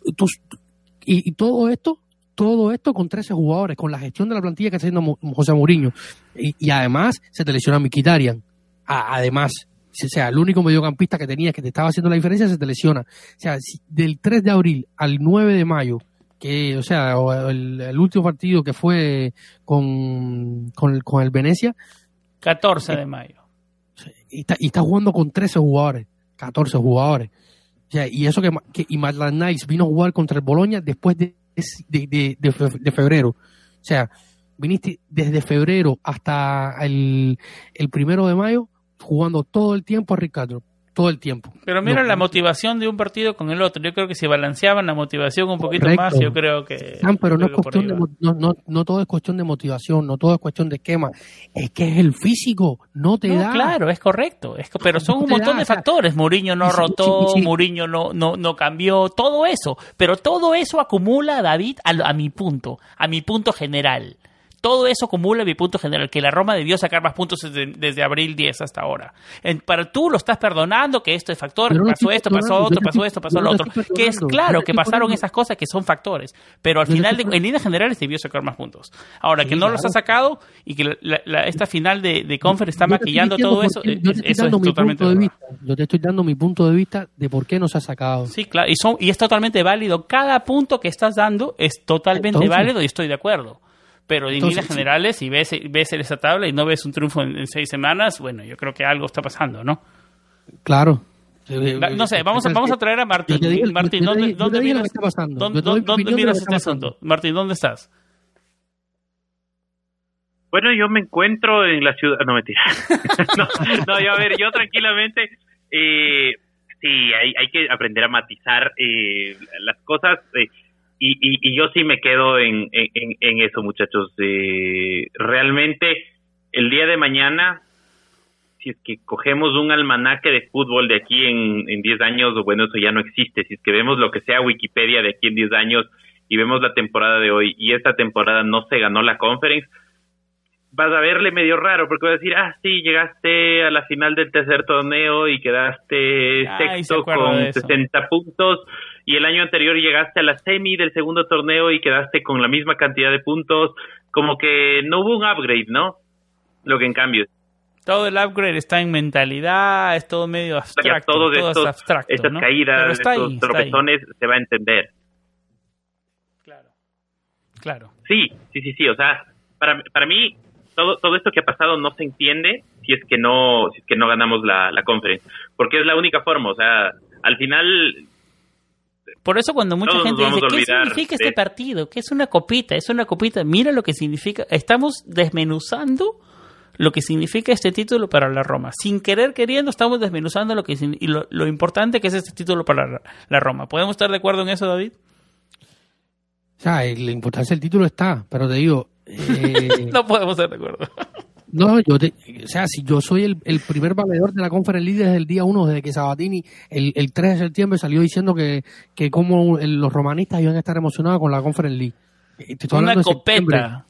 y, todo esto, todo esto con 13 jugadores, con la gestión de la plantilla que está haciendo José Mourinho. Y, además se te lesiona Mikitarian. además, o sea, el único mediocampista que tenía que te estaba haciendo la diferencia se te lesiona. O sea, del 3 de abril al 9 de mayo, que, o sea, el, último partido que fue con, con, el, con el Venecia. 14 de mayo. Y está, y está jugando con 13 jugadores, 14 jugadores. O sea, y eso que, que y Maitland Nice vino a jugar contra el Boloña después de, de, de, febrero. O sea, viniste desde febrero hasta el, el primero de mayo jugando todo el tiempo a Ricardo todo el tiempo. Pero mira No, la motivación de un partido con el otro. Yo creo que si balanceaban la motivación un poquito Correcto. más, yo creo que. Sam, pero no, es cuestión de, no, no, no todo es cuestión de motivación, no todo es cuestión de esquema. Es que es el físico, no te da. claro, es correcto. Es pero son un montón da, de o sea, factores. Mourinho no sí, rotó, sí, sí. Mourinho no, no, no cambió, todo eso. Pero todo eso acumula, David, a, a mi punto, a mi punto general. Todo eso acumula mi punto general, que la Roma debió sacar más puntos desde, desde abril 10 hasta ahora. En- para tú lo estás perdonando, que esto es factor, lo pasó esto, pasó otro, pasó esto, pasó lo otro. Que es claro que pasaron esas cosas que son factores, pero al final, de- en líneas generales, debió sacar más puntos. Ahora, que no los ha sacado y que la- esta final de, de Conference está maquillando todo eso, eh, eso es totalmente. Yo te estoy dando mi punto de vista de por qué no se ha sacado. Sí, claro, y, son, y es totalmente válido. Cada punto que estás dando es totalmente Entonces- válido y estoy de acuerdo. Pero en líneas generales, si ves, ves esa tabla y no ves un triunfo en, en seis semanas, bueno, yo creo que algo está pasando, ¿no? Claro. La- no sé, vamos a, vamos a traer a Martín. Digo- Martín, ¿dónde, digo- miras, que está pasando. dónde- miras este asunto? Martín, ¿dónde estás? Bueno, yo me encuentro en la ciudad. No, mentira. no, no, yo a ver, yo tranquilamente. Eh, sí, hay, hay que aprender a matizar eh, las cosas. eh, y, y, y yo sí me quedo en, en, en eso, muchachos. Eh, realmente, el día de mañana, si es que cogemos un almanaque de fútbol de aquí en, en 10 años, bueno, eso ya no existe. Si es que vemos lo que sea Wikipedia de aquí en 10 años y vemos la temporada de hoy y esta temporada no se ganó la conference, vas a verle medio raro porque vas a decir, ah, sí, llegaste a la final del tercer torneo y quedaste Ay, sexto con de eso. 60 puntos y el año anterior llegaste a la semi del segundo torneo y quedaste con la misma cantidad de puntos, como que no hubo un upgrade, ¿no? Lo que en cambio, Todo el upgrade está en mentalidad, es todo medio abstracto. todos todo estos, es abstracto, estas ¿no? caídas, estos ahí. tropezones, se va a entender. Claro. Claro. Sí, sí, sí, sí. O sea, para, para mí, todo, todo esto que ha pasado no se entiende si es que no, si es que no ganamos la, la conference. Porque es la única forma. O sea, al final, Por eso cuando mucha Todos gente dice, a ¿qué significa de- este partido? ¿Qué es una copita? Es una copita. Mira lo que significa. Estamos desmenuzando lo que significa este título para la Roma. Sin querer queriendo estamos desmenuzando lo que y lo, lo importante que es este título para la, la Roma. ¿Podemos estar de acuerdo en eso, David? O sea, la importancia del título está, pero te digo, eh, No podemos estar de acuerdo. No, yo te, o sea, si yo soy el, el primer valedor de la Conference League desde el día uno, desde que Sabatini el, el 3 de septiembre salió diciendo que, que como los romanistas iban a estar emocionados con la Conference League. Estoy Una de copeta.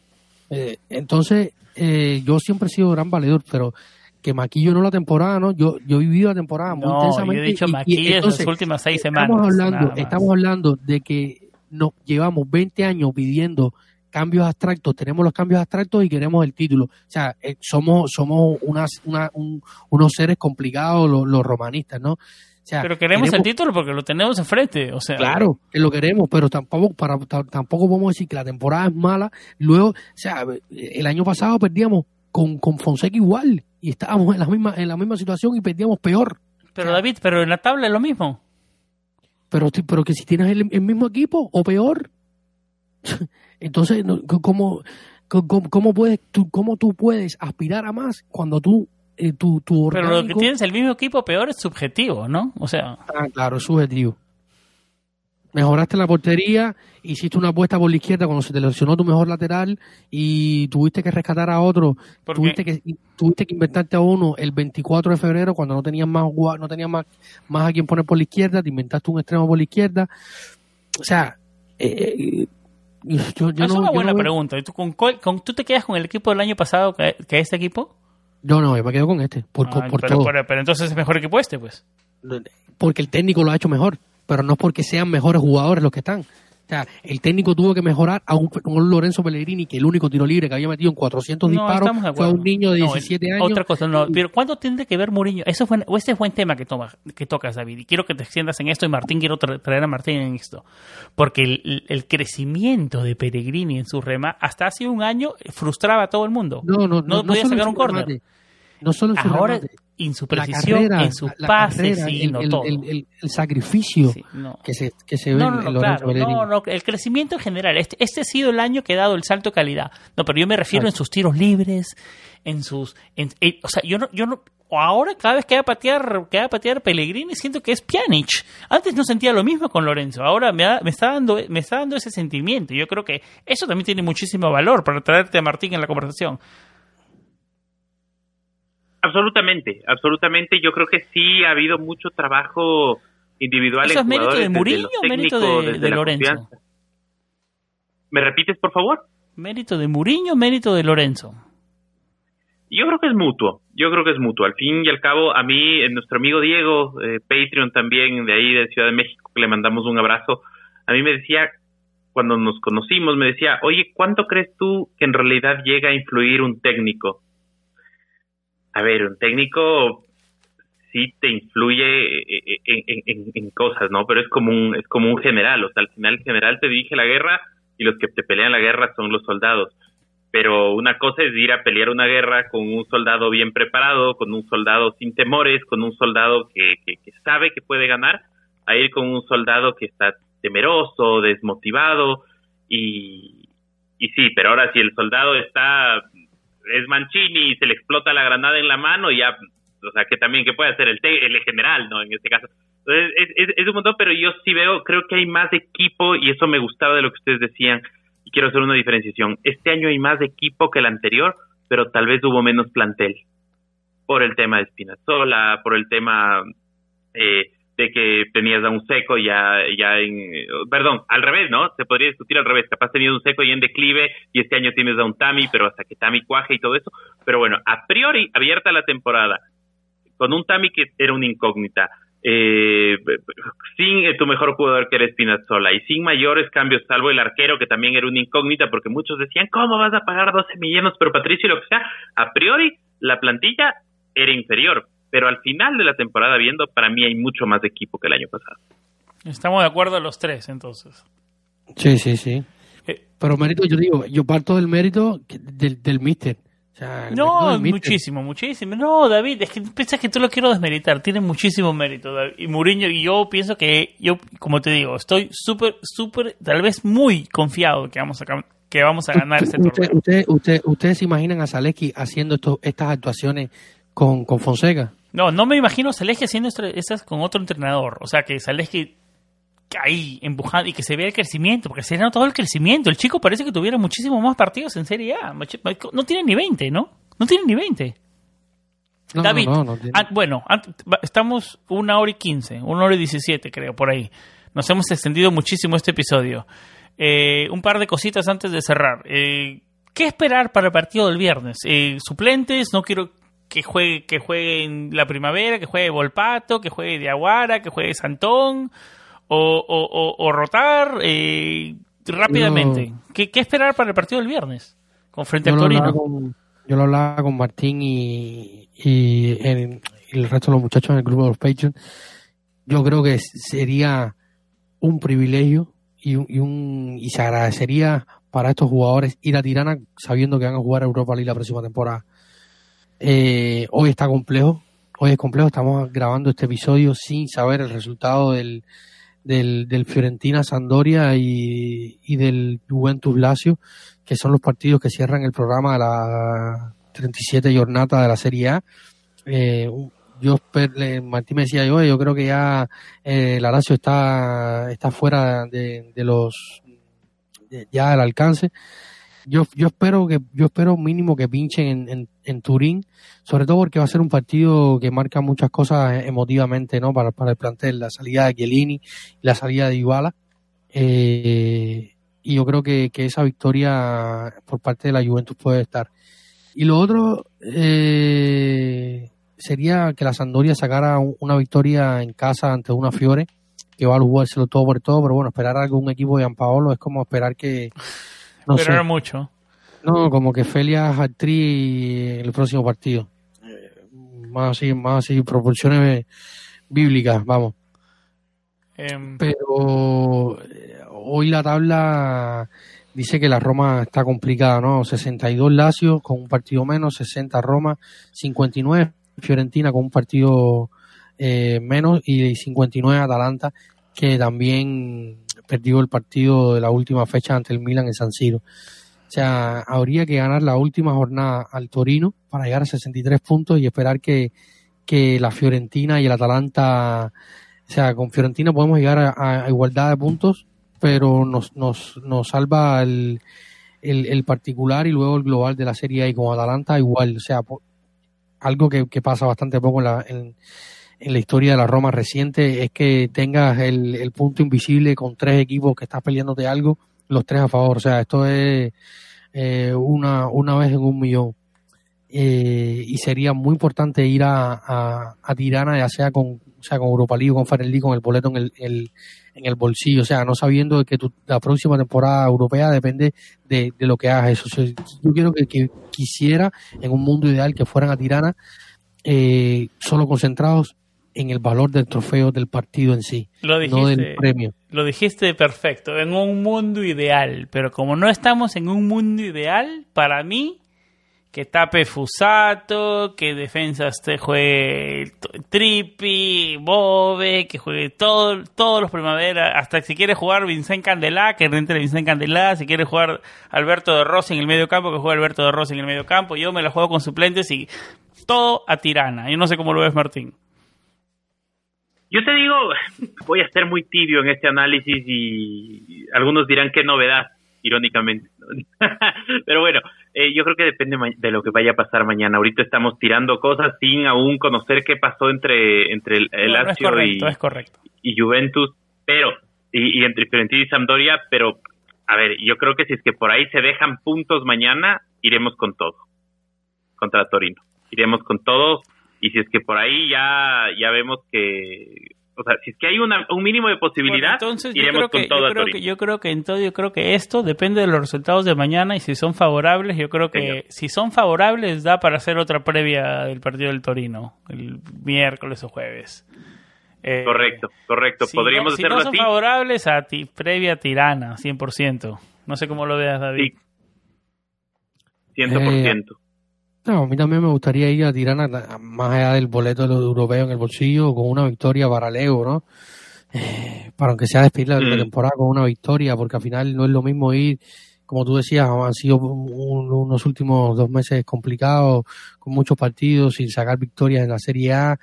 Eh, entonces, eh, yo siempre he sido gran valedor, pero que maquillo no la temporada, ¿no? Yo, yo he vivido la temporada muy No, intensamente. yo he dicho y- y entonces, las últimas seis semanas. Estamos hablando, estamos hablando de que nos llevamos 20 años pidiendo cambios abstractos, tenemos los cambios abstractos y queremos el título. O sea, eh, somos somos unas, una- un- unos seres complicados los, los romanistas, ¿no? O sea, Pero queremos, el título porque lo tenemos enfrente. O sea, Claro, que lo queremos, pero tampoco para ta- tampoco podemos decir que la temporada es mala. Luego, o sea, el año pasado perdíamos con, con Fonseca igual y estábamos en la misma en la misma situación y perdíamos peor. Pero David, pero en la tabla es lo mismo. Pero pero que si tienes el, el mismo equipo o peor. Entonces, ¿cómo, cómo, cómo puedes tú, cómo tú puedes aspirar a más cuando tú eh, tu, tu Pero lo que orgánico- tienes el mismo equipo peor es subjetivo, ¿no? O sea, Ah, claro, es subjetivo. Mejoraste la portería, hiciste una apuesta por la izquierda cuando se te lesionó tu mejor lateral y tuviste que rescatar a otro, tuviste que tuviste que inventarte a uno el 24 de febrero cuando no tenías más no tenías más más a quien poner por la izquierda, te inventaste un extremo por la izquierda. O sea, eh, eh, yo, yo es no, una buena no veo- pregunta. ¿Y tú, con con- ¿Tú te quedas con el equipo del año pasado que, que este equipo? Yo no, yo me quedo con este, por, Ah, por pero, todo. pero- pero entonces es mejor equipo este, pues. porque el técnico lo ha hecho mejor, pero no porque sean mejores jugadores los que están. Sea, el técnico tuvo que mejorar a un, un Lorenzo Pellegrini que el único tiro libre que había metido en 400 No, disparos fue a un niño de No, 17 el- años. Otra cosa, no. Pero ¿cuánto tiene que ver Mourinho? Eso fue, este es buen tema que, toma, que tocas, David. Y quiero que te extiendas en esto. Y Martín, quiero tra- traer a Martín en esto. Porque el, el crecimiento de Pellegrini en su rema hasta hace un año frustraba a todo el mundo. No, no, no, podía sacar un córner. No solo en su Ahora, en su precisión, carrera, en sus pases, sí, el, no el- sacrificio Sí, no. que se, que se ve No, en Lorenzo claro, Bellerín. no, no, el crecimiento en general. Este, este ha sido el año que ha dado el salto de calidad. No, pero yo me refiero en sus tiros libres, en sus, en- en- o sea, yo no, yo no, ahora cada vez que va a patear, que va a patear Pellegrini siento que es Pjanic. Antes no sentía lo mismo con Lorenzo, ahora me, da- me está dando, me está dando ese sentimiento. Yo creo que eso también tiene muchísimo valor para traerte a Martín en la conversación. Absolutamente, absolutamente. Yo creo que sí ha habido mucho trabajo individual ¿Eso en es mérito de los o mérito de- Lorenzo? confianza. ¿Me repites, por favor? Mérito de Muriño, mérito de Lorenzo. Yo creo que es mutuo, yo creo que es mutuo. Al fin y al cabo, a mí, eh, nuestro amigo Diego, eh, Patreon también, de ahí de Ciudad de México, que le mandamos un abrazo, a mí me decía, cuando nos conocimos, me decía, oye, ¿cuánto crees tú que en realidad llega a influir un técnico? A ver, un técnico sí te influye eh, en- en cosas, ¿no? Pero es como un es como un general, o sea, al final el general te dirige la guerra y los que te pelean la guerra son los soldados. Pero una cosa es ir a pelear una guerra con un soldado bien preparado, con un soldado sin temores, con un soldado que, que, que sabe que puede ganar, a ir con un soldado que está temeroso, desmotivado, y, y sí, pero ahora si el soldado está, es Mancini y se le explota la granada en la mano, ya, o sea, que también, que puede hacer el, el general, ¿no? En este caso. Entonces, es, es, es un montón, pero yo sí veo, creo que hay más equipo, y eso me gustaba de lo que ustedes decían, y quiero hacer una diferenciación. Este año hay más equipo que el anterior, pero tal vez hubo menos plantel. Por el tema de Spinazzola, por el tema eh, de que tenías a un seco ya, ya en. Perdón, al revés, ¿no? Se podría discutir al revés. Capaz tenías un seco y en declive, y este año tienes a un Tami, pero hasta que Tami cuaje y todo eso. Pero bueno, a priori, abierta la temporada, con un Tami que era una incógnita, eh, sin eh, tu mejor jugador que era Spinazzola y sin mayores cambios, salvo el arquero que también era una incógnita porque muchos decían, ¿cómo vas a pagar 12 millones? Pero Patricio, lo que sea, a priori la plantilla era inferior, pero al final de la temporada viendo, para mí hay mucho más equipo que el año pasado. Estamos de acuerdo los tres, entonces. Sí, sí, sí. Eh, Pero mérito, yo digo, yo parto del mérito del, del míster. O sea, No, del muchísimo, muchísimo. No, David, es que piensas que tú lo quiero desmeritar. Tiene muchísimo mérito. David. Y Mourinho, y yo pienso que, yo, como te digo, estoy súper, súper, tal vez muy confiado que vamos a, que vamos a ganar este Usted- torneo. usted- usted- ¿Ustedes se imaginan a Zaleski haciendo esto, estas actuaciones con, con Fonseca? No, no me imagino a Zaleski haciendo esas con otro entrenador. O sea, que Zaleski ahí empujando y que se vea el crecimiento, porque se nota todo el crecimiento. El chico parece que tuviera muchísimos más partidos en Serie A. No tiene ni 20, ¿no? No tiene ni 20. No, David, no, no, bueno, estamos una hora y quince, una hora y diecisiete creo, por ahí. Nos hemos extendido muchísimo este episodio. Eh, un par de cositas antes de cerrar. Eh, ¿Qué esperar para el partido del viernes? Eh, suplentes, no quiero que juegue, que juegue en la primavera, que juegue Volpato, que juegue Diaguara, que juegue Santón, o, o- o- o rotar eh, rápidamente. No. ¿Qué, qué esperar para el partido del viernes? Con frente al Torino. con, yo lo hablaba con Martín y, y, el, y el resto de los muchachos en el grupo de los Patreon. Yo creo que sería un privilegio y, un- y, un, y se agradecería para estos jugadores ir a Tirana sabiendo que van a jugar Europa League la próxima temporada. Eh, hoy está complejo, hoy es complejo, estamos grabando este episodio sin saber el resultado del, del, Fiorentina Sandoria y, y del Juventus Lazio, que son los partidos que cierran el programa de la 37 jornada de la Serie A. Eh, yo Martín me decía yo, yo creo que ya eh, el Lazio está, está fuera de, de los ya del alcance. Yo, yo espero que yo espero mínimo que pinchen en, en, en Turín, sobre todo porque va a ser un partido que marca muchas cosas emotivamente, ¿no? Para, para el plantel, la salida de Chiellini, la salida de Ibala. Eh, y yo creo que, que esa victoria por parte de la Juventus puede estar. Y lo otro eh, sería que la Sandoria sacara un- una victoria en casa ante una Fiore, que va a jugárselo todo por todo, pero bueno, esperar a algún equipo de Gianpaolo es como esperar que, no Pero sé, era mucho. no, como que Felia actriz en el próximo partido. Eh, Más así, más así, proporciones bíblicas, vamos. Em, Pero eh, hoy la tabla dice que la Roma está complicada, ¿no? 62 Lazio con un partido menos, 60 Roma, 59 Fiorentina con un partido eh, menos y 59 Atalanta que también perdió el partido de la última fecha ante el Milan en San Siro. O sea, habría que ganar la última jornada al Torino para llegar a 63 puntos y esperar que, que la Fiorentina y el Atalanta, o sea, con Fiorentina podemos llegar a, igualdad de puntos, pero nos, nos, nos salva el, el, particular y luego el global de la Serie A y con Atalanta igual, o sea, algo que, que pasa bastante poco en la, en, en la historia de la Roma reciente es que tengas el, el punto invisible con tres equipos que estás peleándote algo, los tres a favor. O sea, esto es eh, una, una vez en un millón. Eh, y sería muy importante ir a, a, Tirana, ya sea con, o sea, con Europa League, con Farrell con el boleto en el, en el bolsillo, o sea, no sabiendo que tu, la próxima temporada europea depende de, de lo que hagas. Eso, yo quiero que, que, quisiera, en un mundo ideal, que fueran a Tirana eh, solo concentrados en el valor del trofeo del partido en sí, lo dijiste, no del premio. Lo dijiste perfecto, en un mundo ideal, pero como no estamos en un mundo ideal, para mí, que tape Fusato, que defensas te juegue Trippi, Bobe, que juegue todo, todos los primaveras, hasta si quiere jugar Vincent Candelá, que entre Vincent Candelá, si quiere jugar Alberto de Rossi en el medio campo, que juegue Alberto de Rossi en el medio campo, yo me la juego con suplentes y todo a tirana. Yo no sé cómo lo ves, Martín. Yo te digo, voy a ser muy tibio en este análisis y algunos dirán qué novedad, irónicamente. Pero bueno, eh, yo creo que depende de lo que vaya a pasar mañana. Ahorita estamos tirando cosas sin aún conocer qué pasó entre, entre el, Lazio y, y Juventus, pero y, y entre Fiorentina y Sampdoria, pero a ver, yo creo que si es que por ahí se dejan puntos mañana, iremos con todo contra Torino. Iremos con todo y si es que por ahí ya, ya vemos que o sea, si es que hay una, un mínimo de posibilidad, entonces iremos con todo yo creo, que, yo creo que en todo, yo creo que esto depende de los resultados de mañana y si son favorables, yo creo que si son favorables da para hacer otra previa del partido del Torino, el miércoles o jueves. Eh, correcto, correcto. Podríamos hacerlo si no son favorables a ti, previa tirana, 100%. No sé cómo lo veas, David. Sí. 100%. No, a mí también me gustaría ir a Tirana más allá del boleto de los europeos en el bolsillo con una victoria para Leo, ¿no? Eh, para aunque sea despedir la, mm. temporada con una victoria, porque al final no es lo mismo ir, como tú decías, han sido unos últimos dos meses complicados, con muchos partidos, sin sacar victorias en la Serie A.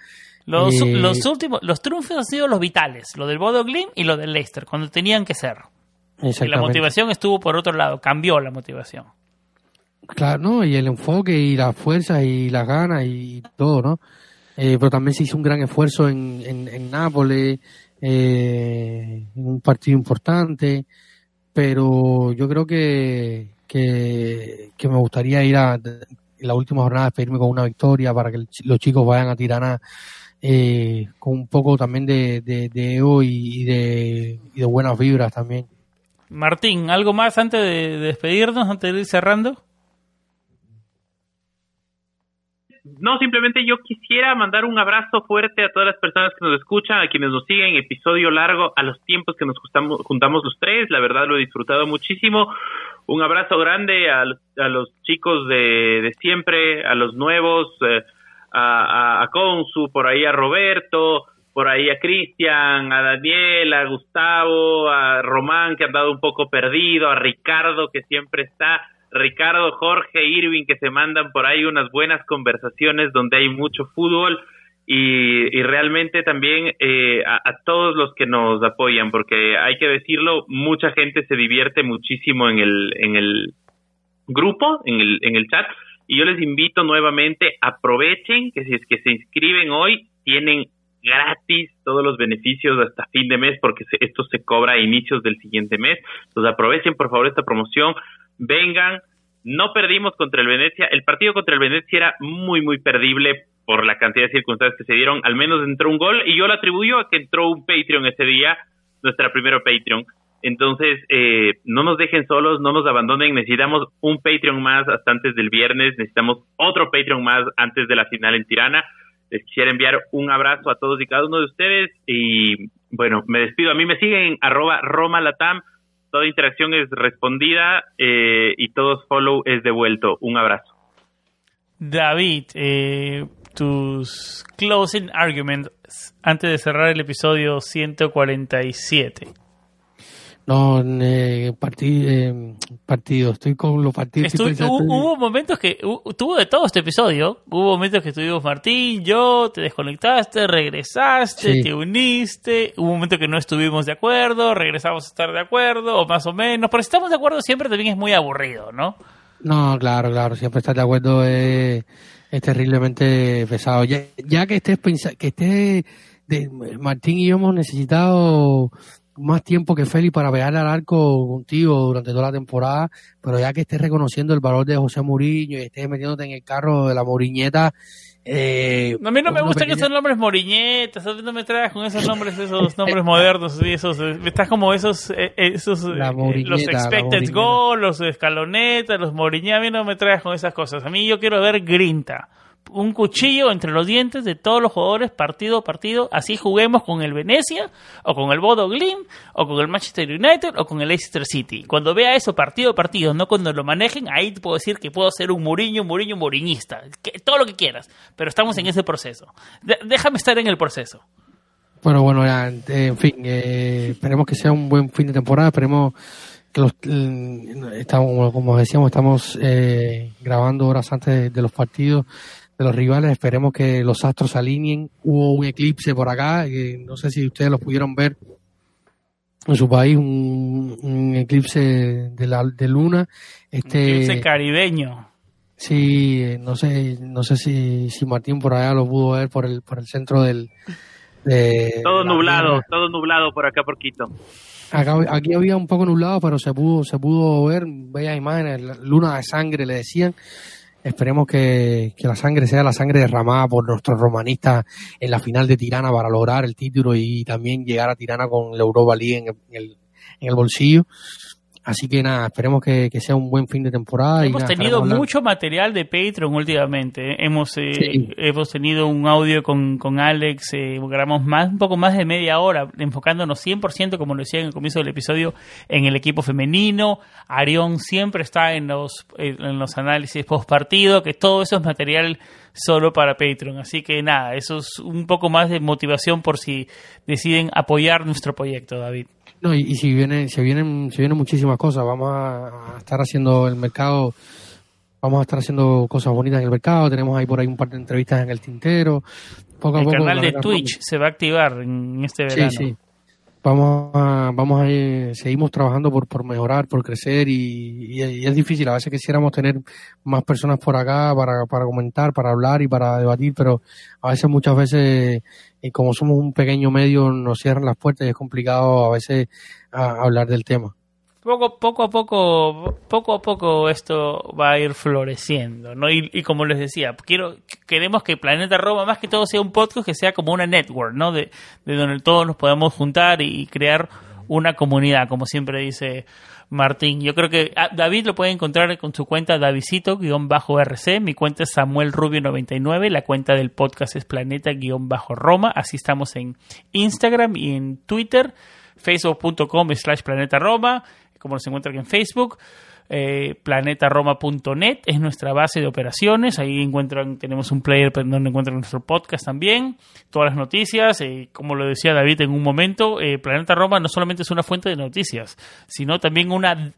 Los, eh, los últimos, los triunfos han sido los vitales, lo del Bodo Glim y lo del Leicester, cuando tenían que ser. Y la motivación estuvo por otro lado, cambió la motivación. Claro, ¿no? Y el enfoque y la fuerza y las ganas y todo, ¿no? Eh, pero también se hizo un gran esfuerzo en, en, Nápoles, eh, en un partido importante, pero yo creo que, que, me gustaría ir a la última jornada, despedirme con una victoria para que los chicos vayan a Tirana eh, con un poco también de, de, ego y, de, y de buenas vibras también. Martín, ¿algo más antes de despedirnos, antes de ir cerrando? No, simplemente yo quisiera mandar un abrazo fuerte a todas las personas que nos escuchan, a quienes nos siguen, episodio largo, a los tiempos que nos juntamos, juntamos los tres, la verdad lo he disfrutado muchísimo. Un abrazo grande a, los chicos de, siempre, a los nuevos, eh, a, a, Consu, por ahí a Roberto, por ahí a Cristian, a Daniel, a Gustavo, a Román que ha andado un poco perdido, a Ricardo que siempre está Ricardo, Jorge, Irving, que se mandan por ahí unas buenas conversaciones donde hay mucho fútbol y, realmente también eh, a, todos los que nos apoyan, porque hay que decirlo, mucha gente se divierte muchísimo en el, en el grupo, en el, en el chat, y yo les invito nuevamente, aprovechen que si es que se inscriben hoy, tienen gratis todos los beneficios hasta fin de mes porque esto se cobra a inicios del siguiente mes. Entonces aprovechen por favor esta promoción, vengan, no perdimos contra el Venecia, el partido contra el Venecia era muy, muy perdible por la cantidad de circunstancias que se dieron, al menos entró un gol y yo lo atribuyo a que entró un Patreon ese día, nuestra primera Patreon. Entonces, eh, no nos dejen solos, no nos abandonen, necesitamos un Patreon más hasta antes del viernes, necesitamos otro Patreon más antes de la final en Tirana. Les quisiera enviar un abrazo a todos y cada uno de ustedes. Y bueno, me despido. A mí me siguen en arroba Roma Latam toda interacción es respondida eh, y todo follow es devuelto. Un abrazo. David, eh, tus closing arguments antes de cerrar el episodio 147. No, eh, eh, partido, estoy con los partidos. hubo, momentos que tuvo de todo este episodio. Hubo momentos que estuvimos Martín, yo, te desconectaste, regresaste, te uniste. Hubo momentos que no estuvimos de acuerdo, regresamos a estar de acuerdo, o más o menos. Pero si estamos de acuerdo siempre también es muy aburrido, ¿no? No, claro, claro, siempre estar de acuerdo es, terriblemente pesado. Ya, que estés que esté de, Martín y yo hemos necesitado más tiempo que Félix para pegarle al arco contigo durante toda la temporada, pero ya que estés reconociendo el valor de José Mourinho y estés metiéndote en el carro de la Moriñeta. Eh, a mí no me gustan esos nombres Moriñetas, no me traes con esos nombres, esos nombres modernos, esos, estás como esos, eh, esos eh, los expected goals, los escalonetas, los Moriñetas, a mí no me traes con esas cosas, a mí yo quiero ver grinta un cuchillo entre los dientes de todos los jugadores partido a partido, así juguemos con el Venecia, o con el Bodo Glim, o con el Manchester United, o con el Leicester City. Cuando vea eso partido a partido, no cuando lo manejen, ahí te puedo decir que puedo ser un Muriño, Muriño, Muriñista, todo lo que quieras, pero estamos en ese proceso. déjame estar en el proceso. Bueno, bueno, en fin, eh, esperemos que sea un buen fin de temporada, esperemos que los, estamos, como decíamos, estamos eh, grabando horas antes de los partidos de los rivales. Esperemos que los astros se alineen. Hubo un eclipse por acá, no sé si ustedes lo pudieron ver en su país, un, eclipse de, la, de luna. Este, eclipse caribeño. Sí, no sé, no sé si, si Martín por allá lo pudo ver por el, por el centro del... De todo nublado, todo nublado por acá por Quito. aquí había un poco nublado, pero se pudo, se pudo ver bellas imágenes, luna de sangre le decían. Esperemos que, la sangre sea la sangre derramada por nuestros romanistas en la final de Tirana para lograr el título y también llegar a Tirana con la Europa League en el, en el bolsillo. Así que nada, esperemos que, sea un buen fin de temporada. Hemos tenido mucho material de Patreon últimamente. ¿eh? Hemos eh, hemos tenido un audio con, con Alex, eh, grabamos más, un poco más de media hora, enfocándonos 100%, como lo decía en el comienzo del episodio, en el equipo femenino. Arión siempre está en los, en los análisis post partido, que todo eso es material solo para Patreon. Así que nada, eso es un poco más de motivación por si deciden apoyar nuestro proyecto, David. No, y, si vienen, se vienen, se vienen muchísimas cosas. Vamos a, estar haciendo el mercado, vamos a estar haciendo cosas bonitas en el mercado. Tenemos ahí por ahí un par de entrevistas en el tintero. Poco el canal de Twitch se va a activar en este verano. Sí, sí vamos a, vamos a seguimos trabajando por, por mejorar, por crecer y, es difícil. A veces quisiéramos tener más personas por acá para, para comentar, para hablar y para debatir, pero a veces, muchas veces, y como somos un pequeño medio, nos cierran las puertas y es complicado a veces hablar del tema poco, poco a poco, poco a poco esto va a ir floreciendo, ¿no? Y, como les decía, quiero, queremos que Planeta Roma más que todo sea un podcast que sea como una network, ¿no? De, de donde todos nos podamos juntar y crear una comunidad, como siempre dice Martín. Yo creo que ah, David lo puede encontrar con su cuenta Davidito-RC, mi cuenta es Samuel Rubio99, la cuenta del podcast es Planeta-Roma, así estamos en Instagram y en Twitter, facebook.com slash Planeta Roma, como nos encuentra aquí en Facebook. Eh, planetaroma.net es nuestra base de operaciones. Ahí encuentran, tenemos un player donde encuentran nuestro podcast también, todas las noticias. Eh, como lo decía David en un momento, eh, Planeta Roma no solamente es una fuente de noticias, sino también una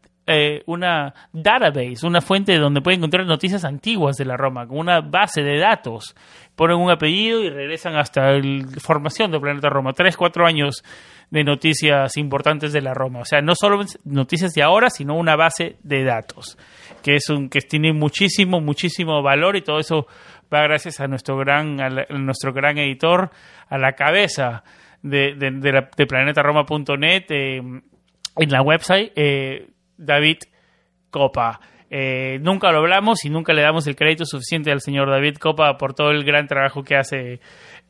una database, una fuente donde pueden encontrar noticias antiguas de la Roma, con una base de datos. Ponen un apellido y regresan hasta la formación de Planeta Roma. Tres, cuatro años de noticias importantes de la Roma. O sea, no solo noticias de ahora, sino una base de datos, que es un que tiene muchísimo, muchísimo valor y todo eso va gracias a nuestro gran, a, nuestro gran editor, a la cabeza de, de, de, planetaroma.net eh, en la website, eh, David Copa. Eh, nunca lo hablamos y nunca le damos el crédito suficiente al señor David Copa por todo el gran trabajo que hace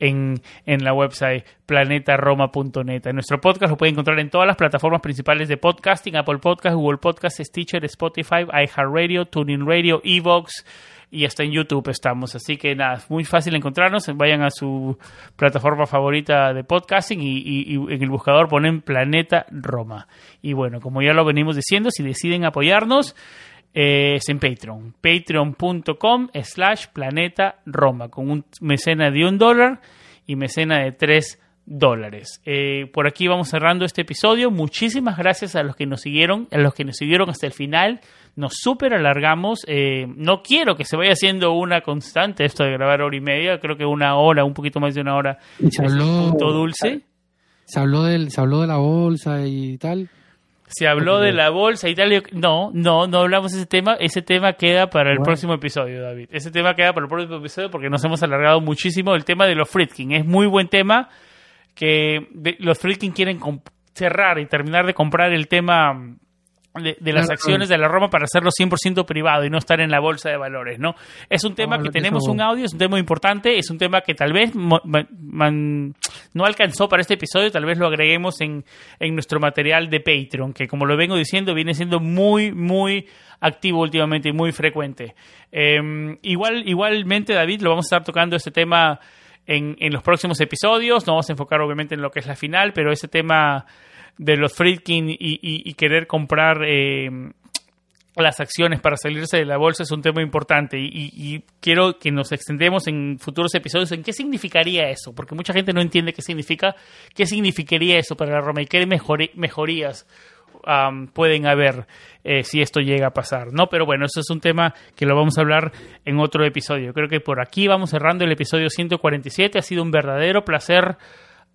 en, en la website planetaroma.net. Nuestro podcast lo puede encontrar en todas las plataformas principales de podcasting, Apple Podcast, Google Podcast, Stitcher, Spotify, iHeartRadio, TuneIn Radio, Evox y hasta en YouTube estamos. Así que nada, es muy fácil encontrarnos. Vayan a su plataforma favorita de podcasting y, en el buscador ponen Planeta Roma. Y bueno, como ya lo venimos diciendo, si deciden apoyarnos, es en Patreon. Patreon.com slash Planeta Roma, con un mecena de un dólar y mecena de tres dólares. Eh, por aquí vamos cerrando este episodio. Muchísimas gracias a los que nos siguieron, a los que nos siguieron hasta el final nos súper alargamos. Eh, no quiero que se vaya haciendo una constante esto de grabar hora y media. Creo que una hora, un poquito más de una hora. Se habló, dulce. Se habló, del, se habló de la bolsa y tal. Se habló de la bolsa y tal. No, no, no hablamos de ese tema. Ese tema queda para el próximo episodio, David. Ese tema queda para el próximo episodio porque nos hemos alargado muchísimo. El tema de los Fritkin es muy buen tema. Que los Fritkin quieren cerrar y terminar de comprar el tema de, las acciones de la Roma para hacerlo 100% privado y no estar en la bolsa de valores, ¿no? Es un tema que tenemos un audio, es un tema importante, es un tema que tal vez no alcanzó para este episodio, tal vez lo agreguemos en, en nuestro material de Patreon, que como lo vengo diciendo, viene siendo muy, muy activo últimamente y muy frecuente. Em, igual, igualmente, David, lo vamos a estar tocando este tema en, en los próximos episodios, no vamos a enfocar obviamente en lo que es la final, pero ese tema de los Friedkin y, querer comprar eh, las acciones para salirse de la bolsa es un tema importante y, quiero que nos extendemos en futuros episodios en qué significaría eso, porque mucha gente no entiende qué significa, qué significaría eso para la Roma y qué mejorías pueden haber eh, si esto llega a pasar, ¿no? Pero bueno, eso es un tema que lo vamos a hablar en otro episodio. Creo que por aquí vamos cerrando el episodio 147. Ha sido un verdadero placer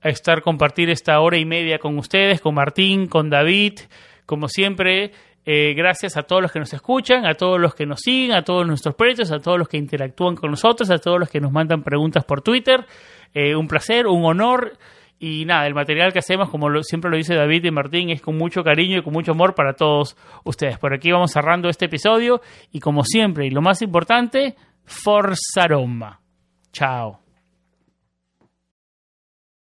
estar compartir esta hora y media con ustedes, con Martín, con David, como siempre. Eh, gracias a todos los que nos escuchan, a todos los que nos siguen, a todos nuestros precios, a todos los que interactúan con nosotros, a todos los que nos mandan preguntas por Twitter. Eh, un placer, un honor. Y nada, el material que hacemos, como siempre lo dice David y Martín, es con mucho cariño y con mucho amor para todos ustedes. Por aquí vamos cerrando este episodio y como siempre, y lo más importante, Forza Roma. Chao.